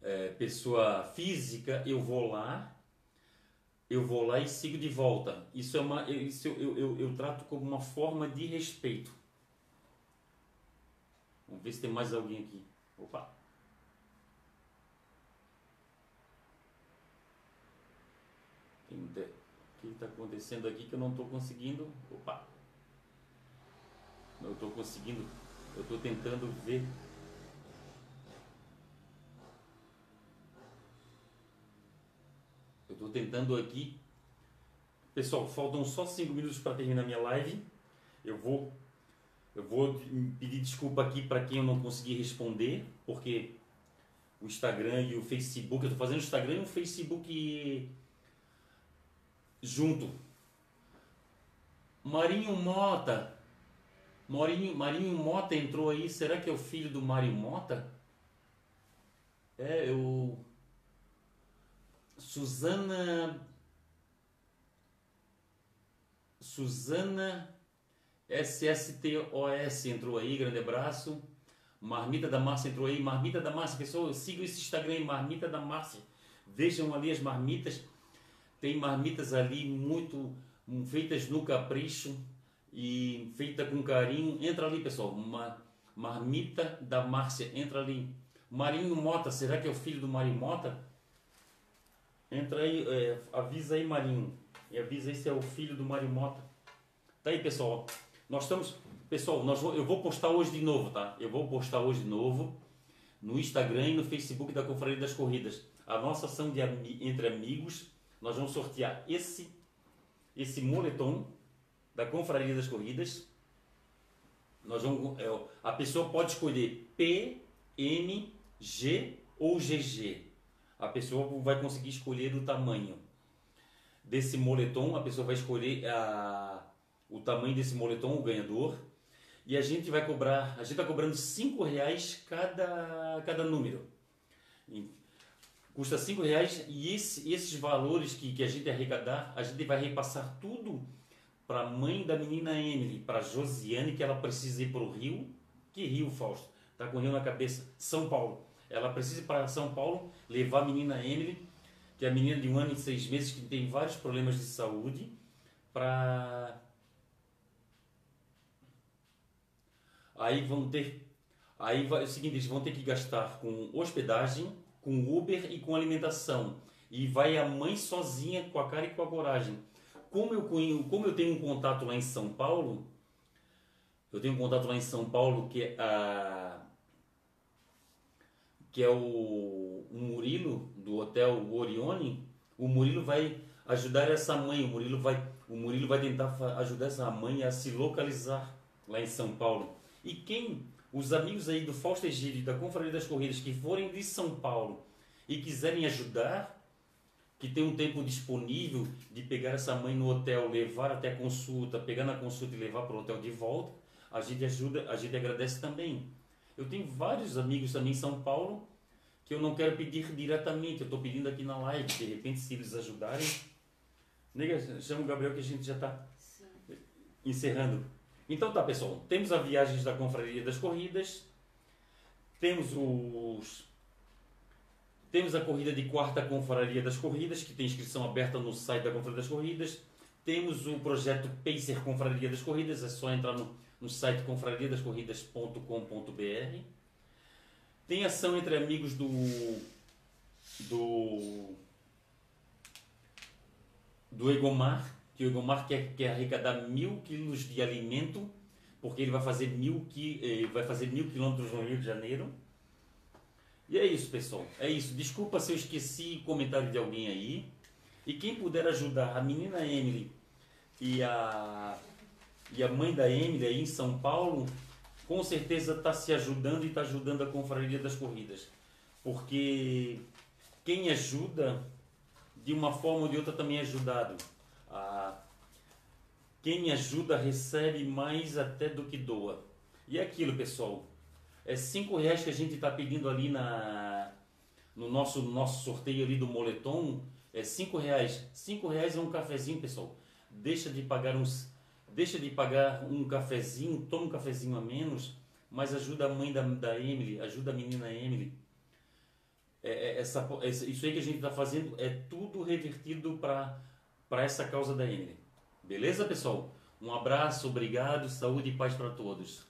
A: é, pessoa física, eu vou lá eu vou lá e sigo de volta. Isso é uma, isso eu, eu, eu, trato como uma forma de respeito. Vamos ver se tem mais alguém aqui. Opa! O que está acontecendo aqui que eu não estou conseguindo? Opa! Não estou conseguindo. Eu estou tentando ver Eu estou tentando aqui. Pessoal, faltam só 5 minutos para terminar minha live. Eu vou Eu vou pedir desculpa aqui para quem eu não consegui responder, porque o Instagram e o Facebook, eu estou fazendo o Instagram e o Facebook junto. Marinho Mota. Marinho, Marinho Mota entrou aí. Será que é o filho do Marinho Mota? É, eu. Suzana. Suzana SSTOS entrou aí, grande abraço. Marmita da Márcia entrou aí. Marmita da Márcia, pessoal, sigam esse Instagram aí, Marmita da Márcia. Vejam ali as marmitas. Tem marmitas ali muito feitas no capricho e feita com carinho. Entra ali, pessoal. Uma marmita da Márcia, entra ali. Marinho Mota, será que é o filho do Marinho Mota? Entra aí, é, avisa aí, Marinho. E avisa aí se é o filho do Marinho Mota. Tá aí, pessoal. Nós estamos. Pessoal, nós, eu vou postar hoje de novo, tá? Eu vou postar hoje de novo no Instagram e no Facebook da Confraria das Corridas. A nossa ação de entre amigos, nós vamos sortear esse esse moletom da Confraria das Corridas. Nós vamos, é, a pessoa pode escolher P, M, G ou GG. A pessoa vai conseguir escolher o tamanho desse moletom. A pessoa vai escolher a, o tamanho desse moletom, o ganhador. E a gente vai cobrar, a gente está cobrando 5 reais cada, cada número. Custa 5 reais e esse, esses valores que, que a gente arrecadar, a gente vai repassar tudo para a mãe da menina Emily, para Josiane, que ela precisa ir para o Rio. Que Rio, Fausto? Está com o Rio na cabeça. São Paulo. Ela precisa ir para São Paulo, levar a menina Emily, que é a menina de um ano e seis meses, que tem vários problemas de saúde, para. Aí vão ter. Aí vai, é o seguinte, eles vão ter que gastar com hospedagem, com Uber e com alimentação. E vai a mãe sozinha com a cara e com a coragem. Como eu, como eu tenho um contato lá em São Paulo, eu tenho um contato lá em São Paulo que é, a, que é o, o Murilo do Hotel Orione. O Murilo vai ajudar essa mãe. O Murilo vai, o Murilo vai tentar ajudar essa mãe a se localizar lá em São Paulo. E quem os amigos aí do Fausto Egídio, da Confraria das Corridas, que forem de São Paulo e quiserem ajudar, que tem um tempo disponível de pegar essa mãe no hotel, levar até a consulta, pegar na consulta e levar para o hotel de volta, a gente ajuda, a gente agradece também. Eu tenho vários amigos também em São Paulo que eu não quero pedir diretamente, eu estou pedindo aqui na live, de repente se eles ajudarem. Nega, chama o Gabriel que a gente já está encerrando. Então tá, pessoal. Temos a viagens da Confraria das Corridas. Temos os temos a corrida de quarta Confraria das Corridas, que tem inscrição aberta no site da Confraria das Corridas. Temos o projeto Pacer Confraria das Corridas, é só entrar no, no site confrariadascorridas.com.br. Tem ação entre amigos do do do Egomar, que o Egomar quer, quer arrecadar mil quilos de alimento, porque ele vai fazer mil, eh, vai fazer mil quilômetros no Rio de Janeiro. E é isso, pessoal. É isso. Desculpa se eu esqueci comentário de alguém aí. E quem puder ajudar a menina Emily e a, e a mãe da Emily aí em São Paulo, com certeza está se ajudando e está ajudando a Confraria das Corridas. Porque quem ajuda, de uma forma ou de outra, também é ajudado. Ah, quem ajuda recebe mais até do que doa. E é aquilo, pessoal. É cinco reais que a gente está pedindo ali na, no nosso, nosso sorteio ali do moletom. É cinco reais. Cinco reais é um cafezinho, pessoal. Deixa de pagar uns, deixa de pagar um cafezinho, toma um cafezinho a menos, mas ajuda a mãe da, da Emily, ajuda a menina Emily. É, é essa, isso aí que a gente está fazendo é tudo revertido para para essa causa da Emily. Beleza, pessoal? Um abraço, obrigado, saúde e paz para todos.